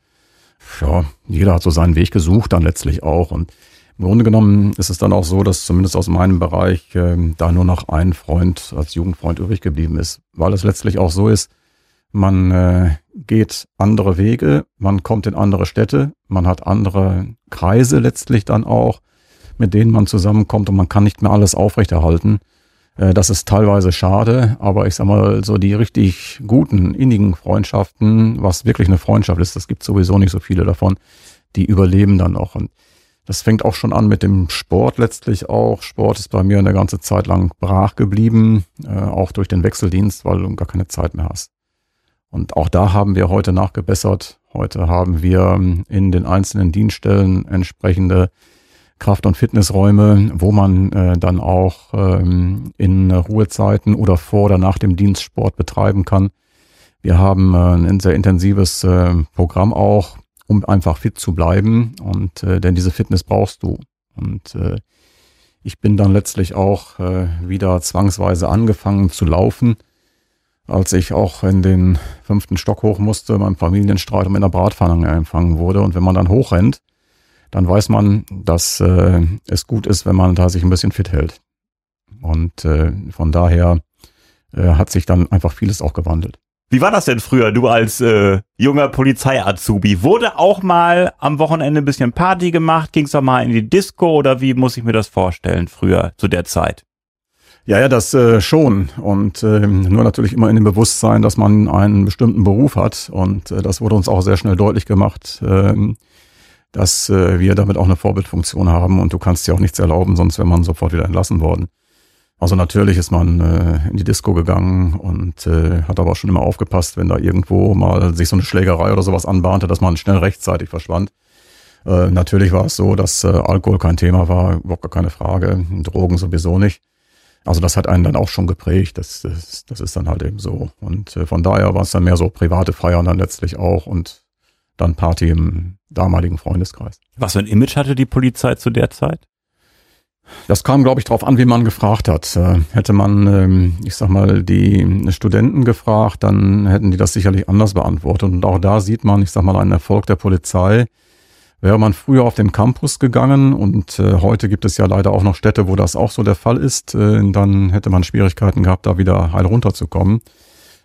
Speaker 4: ja, jeder hat so seinen Weg gesucht dann letztlich auch. Und im Grunde genommen ist es dann auch so, dass zumindest aus meinem Bereich äh, da nur noch ein Freund als Jugendfreund übrig geblieben ist, weil es letztlich auch so ist, man äh, geht andere Wege, man kommt in andere Städte, man hat andere Kreise letztlich dann auch mit denen man zusammenkommt und man kann nicht mehr alles aufrechterhalten. Äh, das ist teilweise schade, aber ich sag mal, so die richtig guten, innigen Freundschaften, was wirklich eine Freundschaft ist, das gibt sowieso nicht so viele davon, die überleben dann noch. Und das fängt auch schon an mit dem Sport letztlich auch. Sport ist bei mir eine ganze Zeit lang brach geblieben, äh, auch durch den Wechseldienst, weil du gar keine Zeit mehr hast. Und auch da haben wir heute nachgebessert. Heute haben wir in den einzelnen Dienststellen entsprechende Kraft- und Fitnessräume, wo man äh, dann auch ähm, in Ruhezeiten oder vor oder nach dem Dienst Sport betreiben kann. Wir haben äh, ein sehr intensives äh, Programm auch, um einfach fit zu bleiben. Und äh, denn diese Fitness brauchst du. Und äh, ich bin dann letztlich auch äh, wieder zwangsweise angefangen zu laufen, als ich auch in den fünften Stock hoch musste, beim Familienstreit und mit einer Bratpfanne empfangen wurde. Und wenn man dann hochrennt, dann weiß man, dass äh, es gut ist, wenn man da sich ein bisschen fit hält. Und äh, von daher äh, hat sich dann einfach vieles auch gewandelt.
Speaker 3: Wie war das denn früher, du als äh, junger Polizei-Azubi? Wurde auch mal am Wochenende ein bisschen Party gemacht? Ging's doch mal in die Disco oder wie muss ich mir das vorstellen früher zu der Zeit?
Speaker 4: Ja, ja, das äh, schon. Und äh, nur natürlich immer in dem Bewusstsein, dass man einen bestimmten Beruf hat. Und äh, das wurde uns auch sehr schnell deutlich gemacht, äh, dass äh, wir damit auch eine Vorbildfunktion haben. Und du kannst dir auch nichts erlauben, sonst wäre man sofort wieder entlassen worden. Also natürlich ist man äh, in die Disco gegangen und äh, hat aber schon immer aufgepasst, wenn da irgendwo mal sich so eine Schlägerei oder sowas anbahnte, dass man schnell rechtzeitig verschwand. Äh, natürlich war es so, dass äh, Alkohol kein Thema war, überhaupt gar keine Frage, Drogen sowieso nicht. Also das hat einen dann auch schon geprägt, das, das, das ist dann halt eben so. Und äh, von daher war es dann mehr so private Feiern dann letztlich auch und dann Party im damaligen Freundeskreis.
Speaker 3: Was für ein Image hatte die Polizei zu der Zeit?
Speaker 4: Das kam, glaube ich, darauf an, wie man gefragt hat. Äh, hätte man, ähm, ich sag mal, die Studenten gefragt, dann hätten die das sicherlich anders beantwortet. Und auch da sieht man, ich sag mal, einen Erfolg der Polizei. Wäre man früher auf den Campus gegangen und äh, heute gibt es ja leider auch noch Städte, wo das auch so der Fall ist, äh, dann hätte man Schwierigkeiten gehabt, da wieder heil runterzukommen.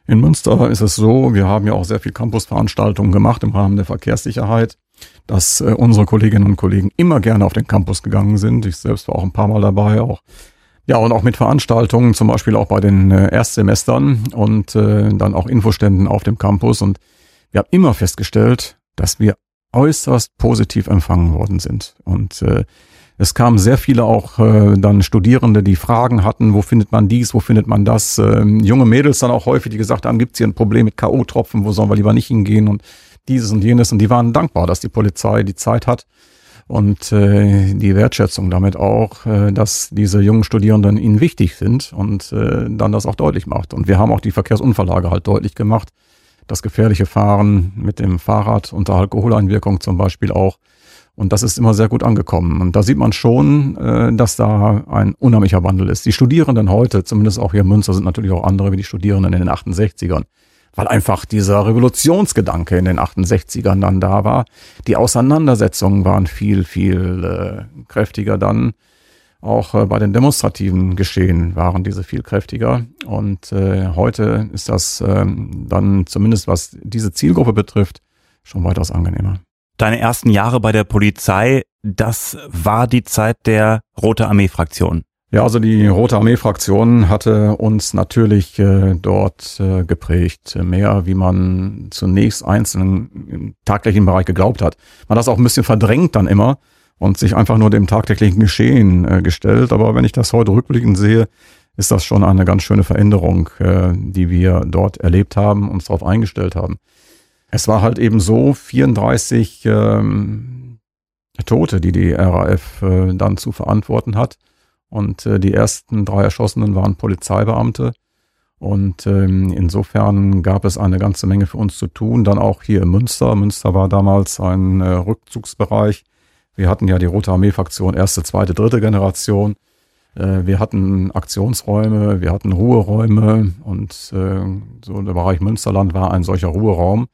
Speaker 4: In Münster ist es so, wir haben ja auch sehr viel Campusveranstaltungen gemacht im Rahmen der Verkehrssicherheit dass äh, unsere Kolleginnen und Kollegen immer gerne auf den Campus gegangen sind. Ich selbst war auch ein paar Mal dabei, auch ja, und auch mit Veranstaltungen, zum Beispiel auch bei den äh, Erstsemestern und äh, dann auch Infoständen auf dem Campus. Und wir haben immer festgestellt, dass wir äußerst positiv empfangen worden sind. Und äh, es kamen sehr viele auch äh, dann Studierende, die Fragen hatten, wo findet man dies, wo findet man das. Äh, junge Mädels dann auch häufig, die gesagt haben, gibt es hier ein Problem mit K.O.-Tropfen, wo sollen wir lieber nicht hingehen? Und dieses und jenes. Und die waren dankbar, dass die Polizei die Zeit hat und äh, die Wertschätzung damit auch, äh, dass diese jungen Studierenden ihnen wichtig sind und äh, dann das auch deutlich macht. Und wir haben auch die Verkehrsunfallage halt deutlich gemacht. Das gefährliche Fahren mit dem Fahrrad unter Alkoholeinwirkung zum Beispiel auch. Und das ist immer sehr gut angekommen. Und da sieht man schon, äh, dass da ein unheimlicher Wandel ist. Die Studierenden heute, zumindest auch hier in Münster, sind natürlich auch andere wie die Studierenden in den 68ern weil einfach dieser Revolutionsgedanke in den 68ern dann da war. Die Auseinandersetzungen waren viel, viel äh, kräftiger dann. Auch äh, bei den demonstrativen Geschehen waren diese viel kräftiger. Und äh, heute ist das äh, dann zumindest, was diese Zielgruppe betrifft, schon weitaus angenehmer.
Speaker 3: Deine ersten Jahre bei der Polizei, das war die Zeit der Rote Armee-Fraktion.
Speaker 4: Ja, also die Rote Armee-Fraktion hatte uns natürlich äh, dort äh, geprägt, mehr wie man zunächst einzeln im tagtäglichen Bereich geglaubt hat. Man hat das auch ein bisschen verdrängt dann immer und sich einfach nur dem tagtäglichen Geschehen äh, gestellt. Aber wenn ich das heute rückblickend sehe, ist das schon eine ganz schöne Veränderung, äh, die wir dort erlebt haben, uns darauf eingestellt haben. Es war halt eben so, 34 ähm, Tote, die die RAF äh, dann zu verantworten hat. Und äh, die ersten drei Erschossenen waren Polizeibeamte. Und ähm, insofern gab es eine ganze Menge für uns zu tun. Dann auch hier in Münster. Münster war damals ein äh, Rückzugsbereich. Wir hatten ja die Rote Armee-Fraktion erste, zweite, dritte Generation. Äh, wir hatten Aktionsräume, wir hatten Ruheräume und äh, so der Bereich Münsterland war ein solcher Ruheraum.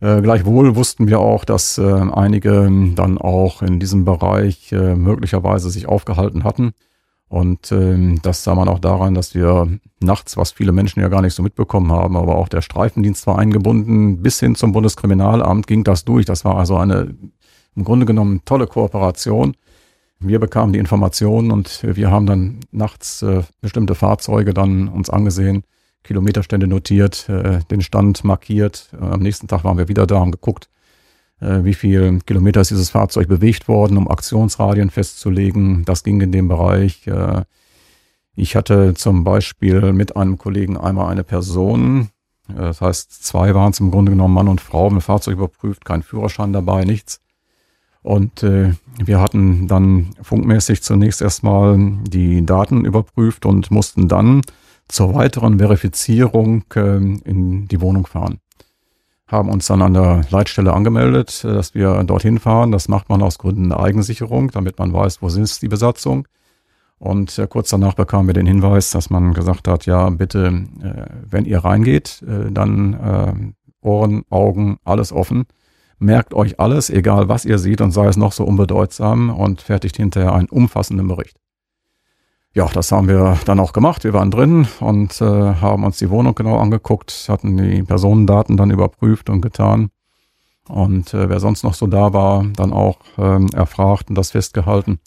Speaker 4: Äh, gleichwohl wussten wir auch, dass einige dann auch in diesem Bereich möglicherweise sich aufgehalten hatten. Und ähm, das sah man auch daran, dass wir nachts, was viele Menschen ja gar nicht so mitbekommen haben, aber auch der Streifendienst war eingebunden, bis hin zum Bundeskriminalamt ging das durch. Das war also eine im Grunde genommen tolle Kooperation. Wir bekamen die Informationen und wir haben dann nachts äh, bestimmte Fahrzeuge dann uns angesehen, Kilometerstände notiert, äh, den Stand markiert. Äh, am nächsten Tag waren wir wieder da und geguckt, äh, wie viel Kilometer ist dieses Fahrzeug bewegt worden, um Aktionsradien festzulegen. Das ging in dem Bereich. Äh, ich hatte zum Beispiel mit einem Kollegen einmal eine Person, äh, das heißt, zwei waren es im Grunde genommen Mann und Frau, ein Fahrzeug überprüft, kein Führerschein dabei, nichts. Und äh, wir hatten dann funkmäßig zunächst erstmal die Daten überprüft und mussten dann zur weiteren Verifizierung äh, in die Wohnung fahren haben uns dann an der Leitstelle angemeldet, äh, dass wir dorthin fahren. Das macht man aus Gründen der Eigensicherung, damit man weiß, wo ist die Besatzung. Und äh, kurz danach bekamen wir den Hinweis, dass man gesagt hat, ja, bitte, äh, wenn ihr reingeht, äh, dann äh, Ohren, Augen, alles offen. Merkt euch alles, egal was ihr seht und sei es noch so unbedeutsam und fertigt hinterher einen umfassenden Bericht. Ja, das haben wir dann auch gemacht. Wir waren drin und äh, haben uns die Wohnung genau angeguckt, hatten die Personendaten dann überprüft und getan. Und äh, wer sonst noch so da war, dann auch ähm, erfragt und das festgehalten.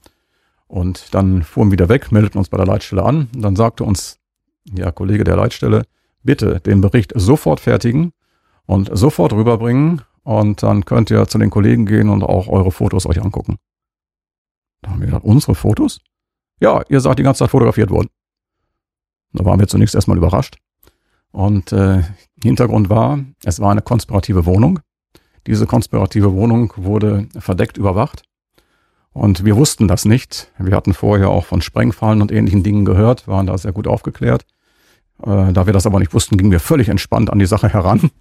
Speaker 4: Und dann fuhren wir wieder weg, meldeten uns bei der Leitstelle an. Dann sagte uns der Kollege der Leitstelle, bitte den Bericht sofort fertigen und sofort rüberbringen. Und dann könnt ihr zu den Kollegen gehen und auch eure Fotos euch angucken. Da haben wir gedacht, unsere Fotos? Ja, ihr seid die ganze Zeit fotografiert worden. Da waren wir zunächst erstmal überrascht. Und äh, Hintergrund war, es war eine konspirative Wohnung. Diese konspirative Wohnung wurde verdeckt überwacht. Und wir wussten das nicht. Wir hatten vorher auch von Sprengfallen und ähnlichen Dingen gehört, waren da sehr gut aufgeklärt. Äh, da wir das aber nicht wussten, gingen wir völlig entspannt an die Sache heran.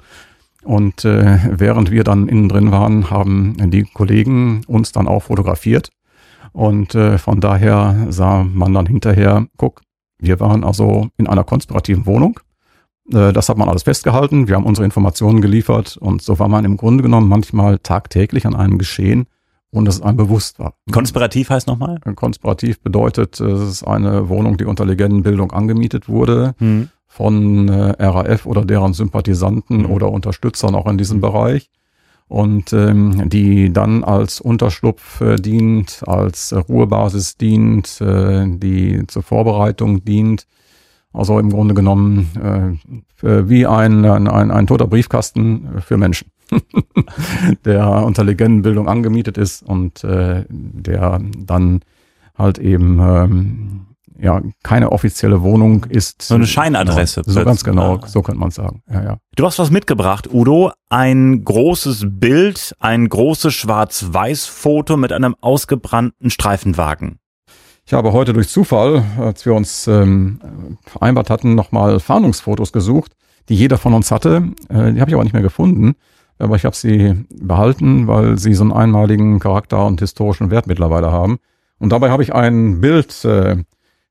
Speaker 4: Und äh, während wir dann innen drin waren, haben die Kollegen uns dann auch fotografiert und äh, von daher sah man dann hinterher, guck, wir waren also in einer konspirativen Wohnung. Äh, das hat man alles festgehalten. Wir haben unsere Informationen geliefert und so war man im Grunde genommen manchmal tagtäglich an einem Geschehen, ohne dass es einem bewusst war.
Speaker 3: Konspirativ heißt nochmal?
Speaker 4: Konspirativ bedeutet, es ist eine Wohnung, die unter Legendenbildung angemietet wurde. Hm von äh, RAF oder deren Sympathisanten mhm. oder Unterstützern auch in diesem mhm. Bereich und ähm, die dann als Unterschlupf äh, dient, als äh, Ruhebasis dient, äh, die zur Vorbereitung dient. Also im Grunde genommen äh, wie ein, ein, ein, ein toter Briefkasten für Menschen, der unter Legendenbildung angemietet ist und äh, der dann halt eben ähm, ja keine offizielle Wohnung ist.
Speaker 3: So eine Scheinadresse.
Speaker 4: Genau, so ganz genau, so könnte man sagen. Ja, ja.
Speaker 3: Du hast was mitgebracht, Udo. Ein großes Bild, ein großes Schwarz-Weiß-Foto mit einem ausgebrannten Streifenwagen.
Speaker 4: Ich habe heute durch Zufall, als wir uns ähm, vereinbart hatten, nochmal Fahndungsfotos gesucht, die jeder von uns hatte. Äh, die habe ich aber nicht mehr gefunden. Aber ich habe sie behalten, weil sie so einen einmaligen Charakter und historischen Wert mittlerweile haben. Und dabei habe ich ein Bild äh,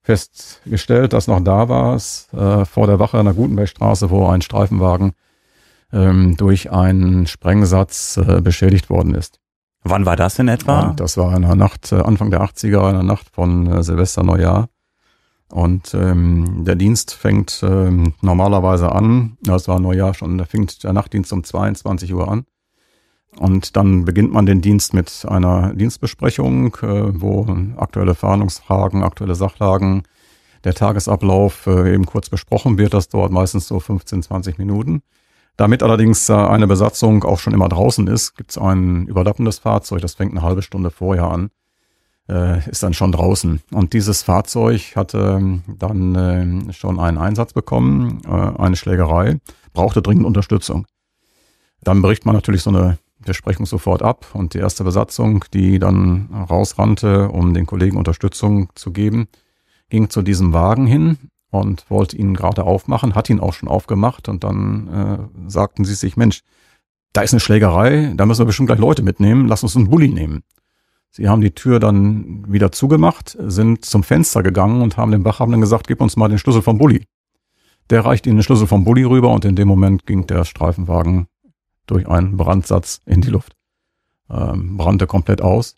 Speaker 4: festgestellt, dass noch da war es äh, vor der Wache an der Gutenbergstraße, wo ein Streifenwagen ähm, durch einen Sprengsatz äh, beschädigt worden ist.
Speaker 3: Wann war das in etwa?
Speaker 4: Ja, das war in der Nacht, äh, Anfang der 80er, in der Nacht von äh, Silvester Neujahr. Und ähm, der Dienst fängt ähm, normalerweise an, das war Neujahr schon, da fängt der Nachtdienst um 22 Uhr an. Und dann beginnt man den Dienst mit einer Dienstbesprechung, äh, wo aktuelle Fahndungsfragen, aktuelle Sachlagen, der Tagesablauf äh, eben kurz besprochen wird. Das dauert meistens so 15, 20 Minuten. Damit allerdings äh, eine Besatzung auch schon immer draußen ist, gibt es ein überlappendes Fahrzeug, das fängt eine halbe Stunde vorher an, ist dann schon draußen. Und dieses Fahrzeug hatte ähm, dann schon einen Einsatz bekommen, eine Schlägerei, brauchte dringend Unterstützung. Dann bricht man natürlich so eine Besprechung sofort ab und die erste Besatzung, die dann rausrannte, um den Kollegen Unterstützung zu geben, ging zu diesem Wagen hin und wollte ihn gerade aufmachen, hat ihn auch schon aufgemacht und dann äh, sagten sie sich, Mensch, da ist eine Schlägerei, da müssen wir bestimmt gleich Leute mitnehmen, lass uns einen Bulli nehmen. Sie haben die Tür dann wieder zugemacht, sind zum Fenster gegangen und haben dem Wachhabenden gesagt, gib uns mal den Schlüssel vom Bulli. Der reicht ihnen den Schlüssel vom Bulli rüber und in dem Moment ging der Streifenwagen durch einen Brandsatz in die Luft. Ähm, brannte komplett aus,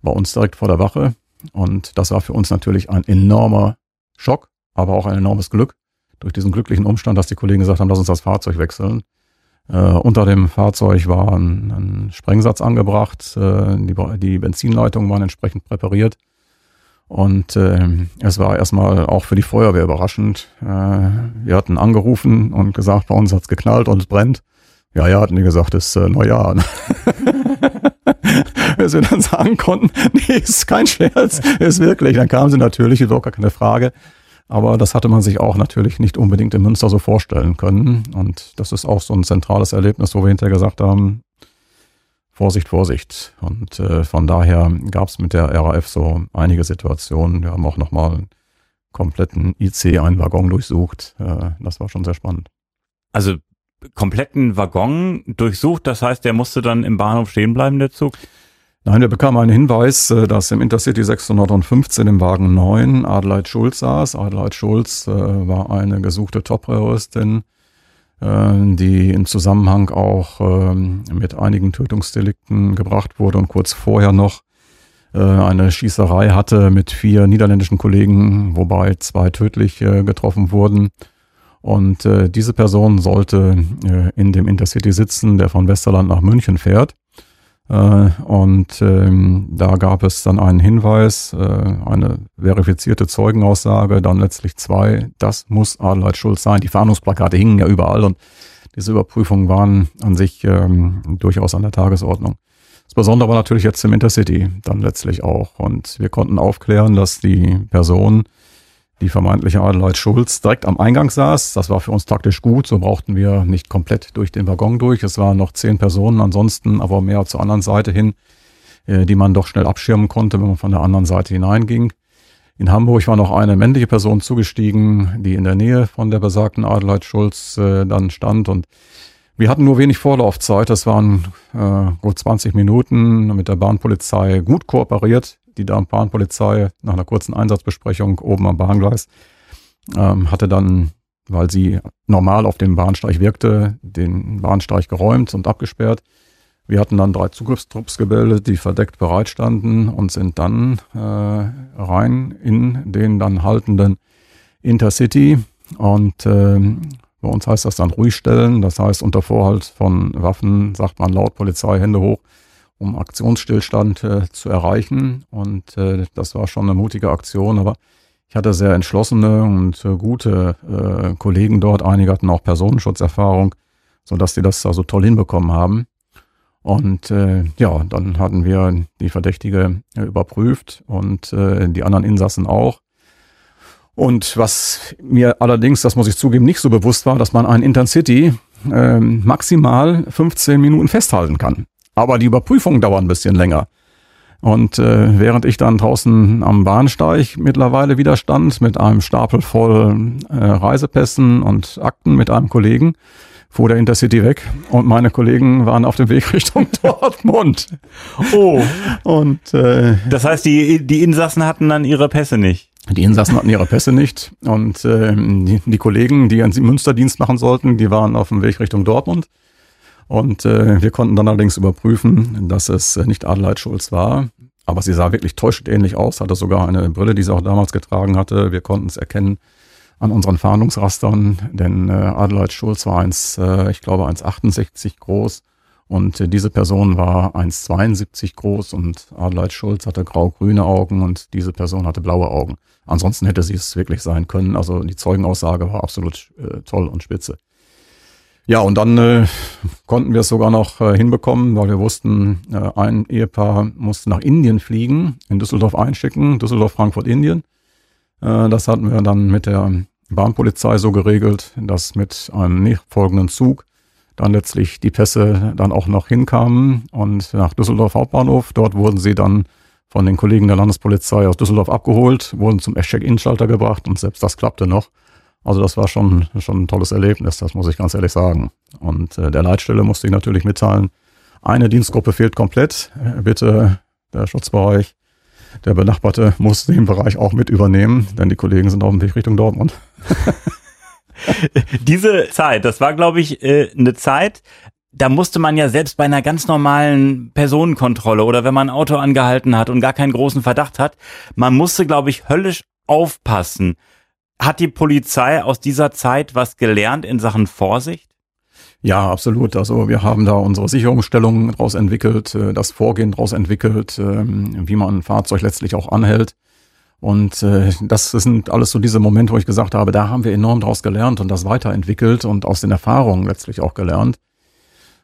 Speaker 4: bei uns direkt vor der Wache. Und das war für uns natürlich ein enormer Schock, aber auch ein enormes Glück. Durch diesen glücklichen Umstand, dass die Kollegen gesagt haben, lass uns das Fahrzeug wechseln. Äh, unter dem Fahrzeug war ein, ein Sprengsatz angebracht, äh, die, die Benzinleitungen waren entsprechend präpariert. Und äh, es war erstmal auch für die Feuerwehr überraschend. Äh, wir hatten angerufen und gesagt, bei uns hat's geknallt und es brennt. Ja, ja, hatten die gesagt, ist äh, Neujahr. Bis wir dann sagen konnten, nee, ist kein Scherz, ist wirklich. Dann kamen sie natürlich, ist auch gar keine Frage. Aber das hatte man sich auch natürlich nicht unbedingt in Münster so vorstellen können. Und das ist auch so ein zentrales Erlebnis, wo wir hinterher gesagt haben, Vorsicht, Vorsicht. Und äh, von daher gab es mit der RAF so einige Situationen. Wir haben auch nochmal einen kompletten IC, einen Waggon durchsucht. Äh, das war schon sehr spannend.
Speaker 3: Also kompletten Waggon durchsucht. Das heißt, der musste dann im Bahnhof stehen bleiben, der Zug?
Speaker 4: Nein, wir bekamen einen Hinweis, äh, dass im Intercity 615 im Wagen 9 Adelheid Schulz saß. Adelheid Schulz äh, war eine gesuchte Top-Terroristin, äh, die im Zusammenhang auch ähm, mit einigen Tötungsdelikten gebracht wurde und kurz vorher noch äh, eine Schießerei hatte mit vier niederländischen Kollegen, wobei zwei tödlich äh, getroffen wurden. Und äh, diese Person sollte äh, in dem Intercity sitzen, der von Westerland nach München fährt. Äh, und ähm, da gab es dann einen Hinweis, äh, eine verifizierte Zeugenaussage, dann letztlich zwei, das muss Adelheid Schulz sein. Die Fahndungsplakate hingen ja überall und diese Überprüfungen waren an sich ähm, durchaus an der Tagesordnung. Das Besondere war natürlich jetzt im Intercity dann letztlich auch. Und wir konnten aufklären, dass die Person die vermeintliche Adelheid Schulz direkt am Eingang saß. Das war für uns taktisch gut. So brauchten wir nicht komplett durch den Waggon durch. Es waren noch zehn Personen, ansonsten aber mehr zur anderen Seite hin, äh, die man doch schnell abschirmen konnte, wenn man von der anderen Seite hineinging. In Hamburg war noch eine männliche Person zugestiegen, die in der Nähe von der besagten Adelheid Schulz äh, dann stand und wir hatten nur wenig Vorlaufzeit, das waren äh, gut 20 Minuten mit der Bahnpolizei gut kooperiert die Bahnpolizei nach einer kurzen Einsatzbesprechung oben am Bahngleis ähm, hatte dann, weil sie normal auf dem Bahnsteig wirkte, den Bahnsteig geräumt und abgesperrt. Wir hatten dann drei Zugriffstrupps gebildet, die verdeckt bereit standen und sind dann äh, rein in den dann haltenden Intercity. Und äh, bei uns heißt das dann ruhig stellen. Das heißt, unter Vorhalt von Waffen sagt man laut Polizei Hände hoch um Aktionsstillstand äh, zu erreichen. Und äh, das war schon eine mutige Aktion, aber ich hatte sehr entschlossene und äh, gute äh, Kollegen dort. Einige hatten auch Personenschutzerfahrung, sodass die das also toll hinbekommen haben. Und äh, ja, dann hatten wir die Verdächtige äh, überprüft und äh, die anderen Insassen auch. Und was mir allerdings, das muss ich zugeben, nicht so bewusst war, dass man einen Intercity äh, maximal 15 Minuten festhalten kann. Aber die Überprüfungen dauern ein bisschen länger. Und äh, während ich dann draußen am Bahnsteig mittlerweile wieder stand mit einem Stapel voll äh, Reisepässen und Akten mit einem Kollegen, fuhr der Intercity weg und meine Kollegen waren auf dem Weg Richtung Dortmund.
Speaker 3: Oh. Und äh, das heißt, die, die Insassen hatten dann ihre Pässe nicht.
Speaker 4: Die Insassen hatten ihre Pässe nicht und äh, die, die Kollegen, die einen Münsterdienst machen sollten, die waren auf dem Weg Richtung Dortmund. Und äh, wir konnten dann allerdings überprüfen, dass es äh, nicht Adelheid Schulz war. Aber sie sah wirklich täuschend ähnlich aus, hatte sogar eine Brille, die sie auch damals getragen hatte. Wir konnten es erkennen an unseren Fahndungsrastern, denn äh, Adelheid Schulz war eins, äh, ich glaube 1,68 groß und äh, diese Person war 1,72 groß und Adelheid Schulz hatte grau-grüne Augen und diese Person hatte blaue Augen. Ansonsten hätte sie es wirklich sein können. Also die Zeugenaussage war absolut äh, toll und spitze. Ja, und dann äh, konnten wir es sogar noch äh, hinbekommen, weil wir wussten, äh, ein Ehepaar musste nach Indien fliegen, in Düsseldorf einschicken, Düsseldorf, Frankfurt, Indien. Äh, das hatten wir dann mit der Bahnpolizei so geregelt, dass mit einem folgenden Zug dann letztlich die Pässe dann auch noch hinkamen und nach Düsseldorf Hauptbahnhof. Dort wurden sie dann von den Kollegen der Landespolizei aus Düsseldorf abgeholt, wurden zum Check-in-Schalter gebracht und selbst das klappte noch. Also das war schon, schon ein tolles Erlebnis, das muss ich ganz ehrlich sagen. Und äh, der Leitstelle musste ich natürlich mitteilen, eine Dienstgruppe fehlt komplett. Äh, bitte der Schutzbereich, der Benachbarte muss den Bereich auch mit übernehmen, denn die Kollegen sind auf dem Weg Richtung Dortmund.
Speaker 3: Diese Zeit, das war, glaube ich, äh, eine Zeit, da musste man ja selbst bei einer ganz normalen Personenkontrolle oder wenn man ein Auto angehalten hat und gar keinen großen Verdacht hat, man musste, glaube ich, höllisch aufpassen. Hat die Polizei aus dieser Zeit was gelernt in Sachen Vorsicht?
Speaker 4: Ja, absolut. Also wir haben da unsere Sicherungsstellungen daraus entwickelt, äh, das Vorgehen daraus entwickelt, ähm, wie man ein Fahrzeug letztlich auch anhält. Und äh, das sind alles so diese Momente, wo ich gesagt habe, da haben wir enorm daraus gelernt und das weiterentwickelt und aus den Erfahrungen letztlich auch gelernt.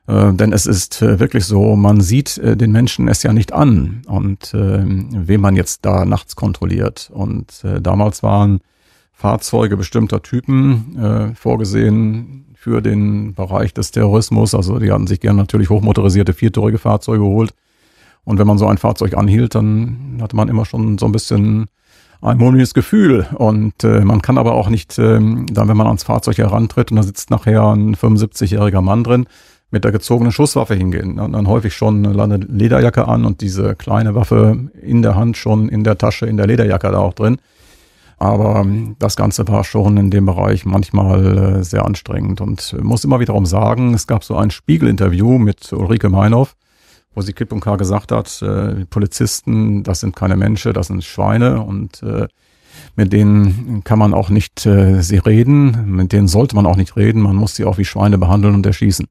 Speaker 4: Äh, denn es ist wirklich so, man sieht den Menschen es ja nicht an und ähm, wen man jetzt da nachts kontrolliert. Und damals waren Fahrzeuge bestimmter Typen äh, vorgesehen für den Bereich des Terrorismus. Also die hatten sich gerne natürlich hochmotorisierte viertürige Fahrzeuge geholt. Und wenn man so ein Fahrzeug anhielt, dann hatte man immer schon so ein bisschen ein mulmiges Gefühl. Und äh, man kann aber auch nicht, äh, dann wenn man ans Fahrzeug herantritt und da sitzt nachher ein 75-jähriger Mann drin, mit der gezogenen Schusswaffe hingehen. Und dann häufig schon eine Lederjacke an und diese kleine Waffe in der Hand schon in der Tasche, in der Lederjacke da auch drin. Aber ähm, das Ganze war schon in dem Bereich manchmal äh, sehr anstrengend und muss immer wiederum sagen, es gab so ein Spiegelinterview mit Ulrike Meinhoff wo sie klipp und klar gesagt hat, äh, Polizisten, das sind keine Menschen, das sind Schweine und äh, mit denen kann man auch nicht äh, sie reden, mit denen sollte man auch nicht reden, man muss sie auch wie Schweine behandeln und erschießen.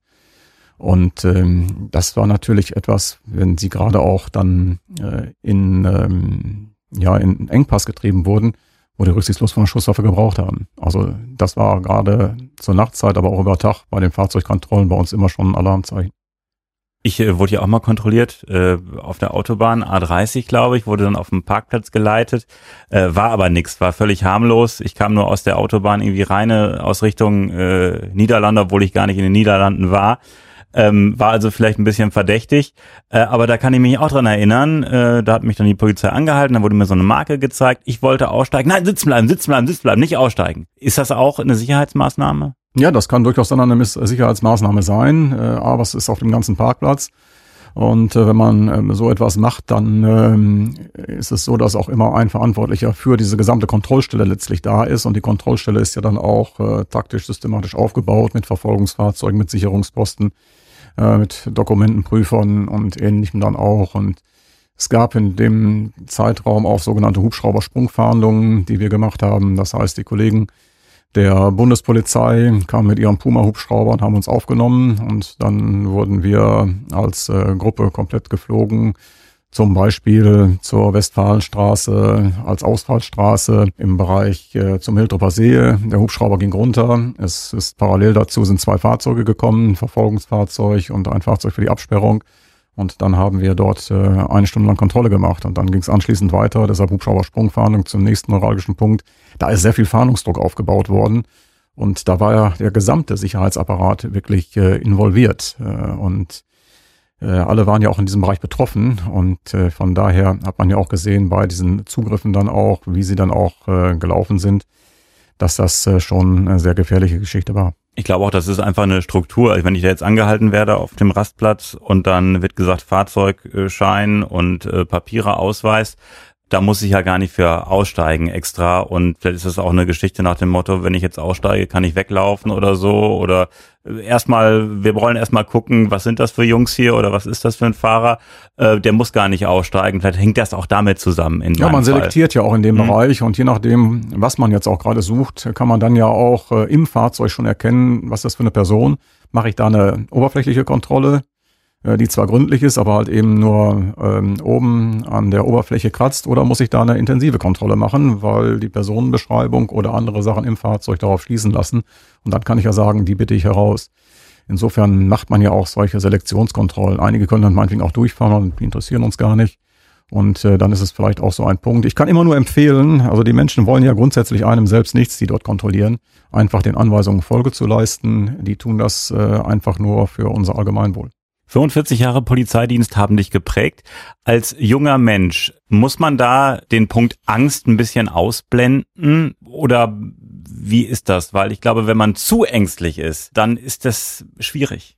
Speaker 4: Und ähm, das war natürlich etwas, wenn sie gerade auch dann äh, in, ähm, ja, in Engpass getrieben wurden, die rücksichtslos von der Schusswaffe gebraucht haben. Also das war gerade zur Nachtzeit, aber auch über Tag bei den Fahrzeugkontrollen bei uns immer schon ein Alarmzeichen.
Speaker 3: Ich äh, wurde ja auch mal kontrolliert äh, auf der Autobahn A30, glaube ich, wurde dann auf dem Parkplatz geleitet, äh, war aber nix, war völlig harmlos. Ich kam nur aus der Autobahn irgendwie reine aus Richtung äh, Niederlande, obwohl ich gar nicht in den Niederlanden war. Ähm, war also vielleicht ein bisschen verdächtig, äh, aber da kann ich mich auch dran erinnern. Äh, da hat mich dann die Polizei angehalten, da wurde mir so eine Marke gezeigt. Ich wollte aussteigen. Nein, sitzen bleiben, sitzen bleiben, sitzen bleiben, nicht aussteigen. Ist das auch eine Sicherheitsmaßnahme?
Speaker 4: Ja, das kann durchaus dann eine Sicherheitsmaßnahme sein, äh, aber es ist auf dem ganzen Parkplatz. Und äh, wenn man äh, so etwas macht, dann ähm, ist es so, dass auch immer ein Verantwortlicher für diese gesamte Kontrollstelle letztlich da ist. Und die Kontrollstelle ist ja dann auch äh, taktisch, systematisch aufgebaut mit Verfolgungsfahrzeugen, mit Sicherungsposten, äh, mit Dokumentenprüfern und ähnlichem dann auch. Und es gab in dem Zeitraum auch sogenannte Hubschraubersprungfahndungen, die wir gemacht haben. Das heißt, die Kollegen der Bundespolizei kam mit ihrem Puma-Hubschrauber und haben uns aufgenommen und dann wurden wir als äh, Gruppe komplett geflogen. Zum Beispiel zur Westfalenstraße als Ausfallstraße im Bereich äh, zum Hildrupper See. Der Hubschrauber ging runter. Es ist parallel dazu sind zwei Fahrzeuge gekommen, ein Verfolgungsfahrzeug und ein Fahrzeug für die Absperrung. Und dann haben wir dort äh, eine Stunde lang Kontrolle gemacht und dann ging es anschließend weiter, deshalb Hubschrauber-Sprungfahndung zum nächsten neuralgischen Punkt. Da ist sehr viel Fahndungsdruck aufgebaut worden und da war ja der gesamte Sicherheitsapparat wirklich äh, involviert und alle waren ja auch in diesem Bereich betroffen und äh, von daher hat man ja auch gesehen bei diesen Zugriffen dann auch, wie sie dann auch äh, gelaufen sind, dass das äh, schon eine sehr gefährliche Geschichte war.
Speaker 3: Ich glaube auch, das ist einfach eine Struktur. Also wenn ich da jetzt angehalten werde auf dem Rastplatz und dann wird gesagt Fahrzeugschein und äh, Papiere, Ausweis, da muss ich ja gar nicht für aussteigen extra. Und vielleicht ist das auch eine Geschichte nach dem Motto, wenn ich jetzt aussteige, kann ich weglaufen oder so. Oder äh, erstmal, wir wollen erstmal gucken, was sind das für Jungs hier oder was ist das für ein Fahrer? Äh, der muss gar nicht aussteigen. Vielleicht hängt das auch damit zusammen. In
Speaker 4: ja, man
Speaker 3: Fall.
Speaker 4: selektiert ja auch in dem mhm. Bereich und je nachdem, was man jetzt auch gerade sucht, kann man dann ja auch äh, im Fahrzeug schon erkennen, was ist das für eine Person. Mache ich da eine oberflächliche Kontrolle? Äh, die zwar gründlich ist, aber halt eben nur ähm, oben an der Oberfläche kratzt, oder muss ich da eine intensive Kontrolle machen, weil die Personenbeschreibung oder andere Sachen im Fahrzeug darauf schließen lassen. Und dann kann ich ja sagen, die bitte ich heraus. Insofern macht man ja auch solche Selektionskontrollen. Einige können dann meinetwegen auch durchfahren, die interessieren uns gar nicht. Und äh, dann ist es vielleicht auch so ein Punkt. Ich kann immer nur empfehlen, also die Menschen wollen ja grundsätzlich einem selbst nichts, die dort kontrollieren, einfach den Anweisungen Folge zu leisten. Die tun das äh, einfach nur für unser Allgemeinwohl.
Speaker 3: 45 Jahre Polizeidienst haben dich geprägt. Als junger Mensch, muss man da den Punkt Angst ein bisschen ausblenden oder wie ist das? Weil ich glaube, wenn man zu ängstlich ist, dann ist das schwierig.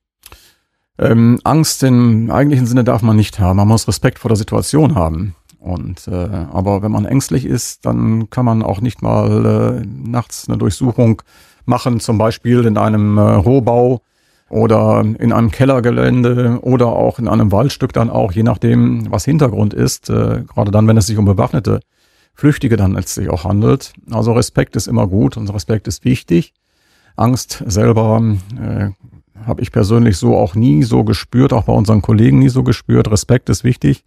Speaker 4: Ähm, Angst im eigentlichen Sinne darf man nicht haben. Man muss Respekt vor der Situation haben. Und äh, aber wenn man ängstlich ist, dann kann man auch nicht mal äh, nachts eine Durchsuchung machen, zum Beispiel in einem äh, Rohbau oder in einem Kellergelände oder auch in einem Waldstück dann auch, je nachdem, was Hintergrund ist, äh, gerade dann, wenn es sich um bewaffnete Flüchtige dann letztlich auch handelt. Also Respekt ist immer gut und Respekt ist wichtig. Angst selber äh, habe ich persönlich so auch nie so gespürt, auch bei unseren Kollegen nie so gespürt. Respekt ist wichtig.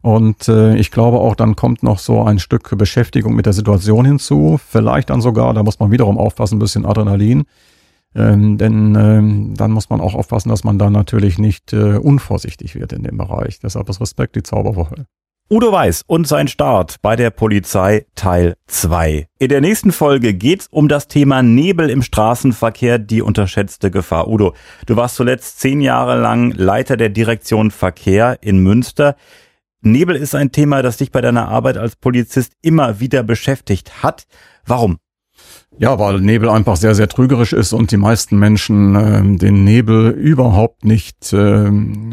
Speaker 4: Und äh, ich glaube auch, dann kommt noch so ein Stück Beschäftigung mit der Situation hinzu. Vielleicht dann sogar, da muss man wiederum aufpassen, ein bisschen Adrenalin. Ähm, denn ähm, dann muss man auch aufpassen, dass man da natürlich nicht äh, unvorsichtig wird in dem Bereich. Deshalb ist Respekt die Zauberwoche.
Speaker 3: Udo Weiß und sein Start bei der Polizei Teil 2. In der nächsten Folge geht's um das Thema Nebel im Straßenverkehr, die unterschätzte Gefahr. Udo, du warst zuletzt zehn Jahre lang Leiter der Direktion Verkehr in Münster. Nebel ist ein Thema, das dich bei deiner Arbeit als Polizist immer wieder beschäftigt hat. Warum?
Speaker 4: Ja, weil Nebel einfach sehr, sehr trügerisch ist und die meisten Menschen äh, den Nebel überhaupt nicht äh,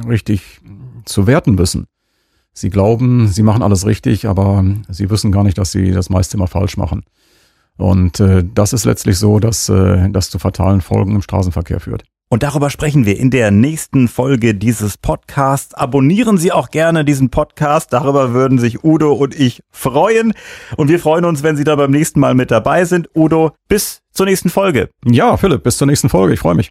Speaker 4: richtig zu werten wissen. Sie glauben, sie machen alles richtig, aber sie wissen gar nicht, dass sie das meiste immer falsch machen. Und äh, das ist letztlich so, dass äh, das zu fatalen Folgen im Straßenverkehr führt.
Speaker 3: Und darüber sprechen wir in der nächsten Folge dieses Podcasts. Abonnieren Sie auch gerne diesen Podcast. Darüber würden sich Udo und ich freuen. Und wir freuen uns, wenn Sie da beim nächsten Mal mit dabei sind. Udo, bis zur nächsten Folge.
Speaker 4: Ja, Philipp, bis zur nächsten Folge. Ich freue mich.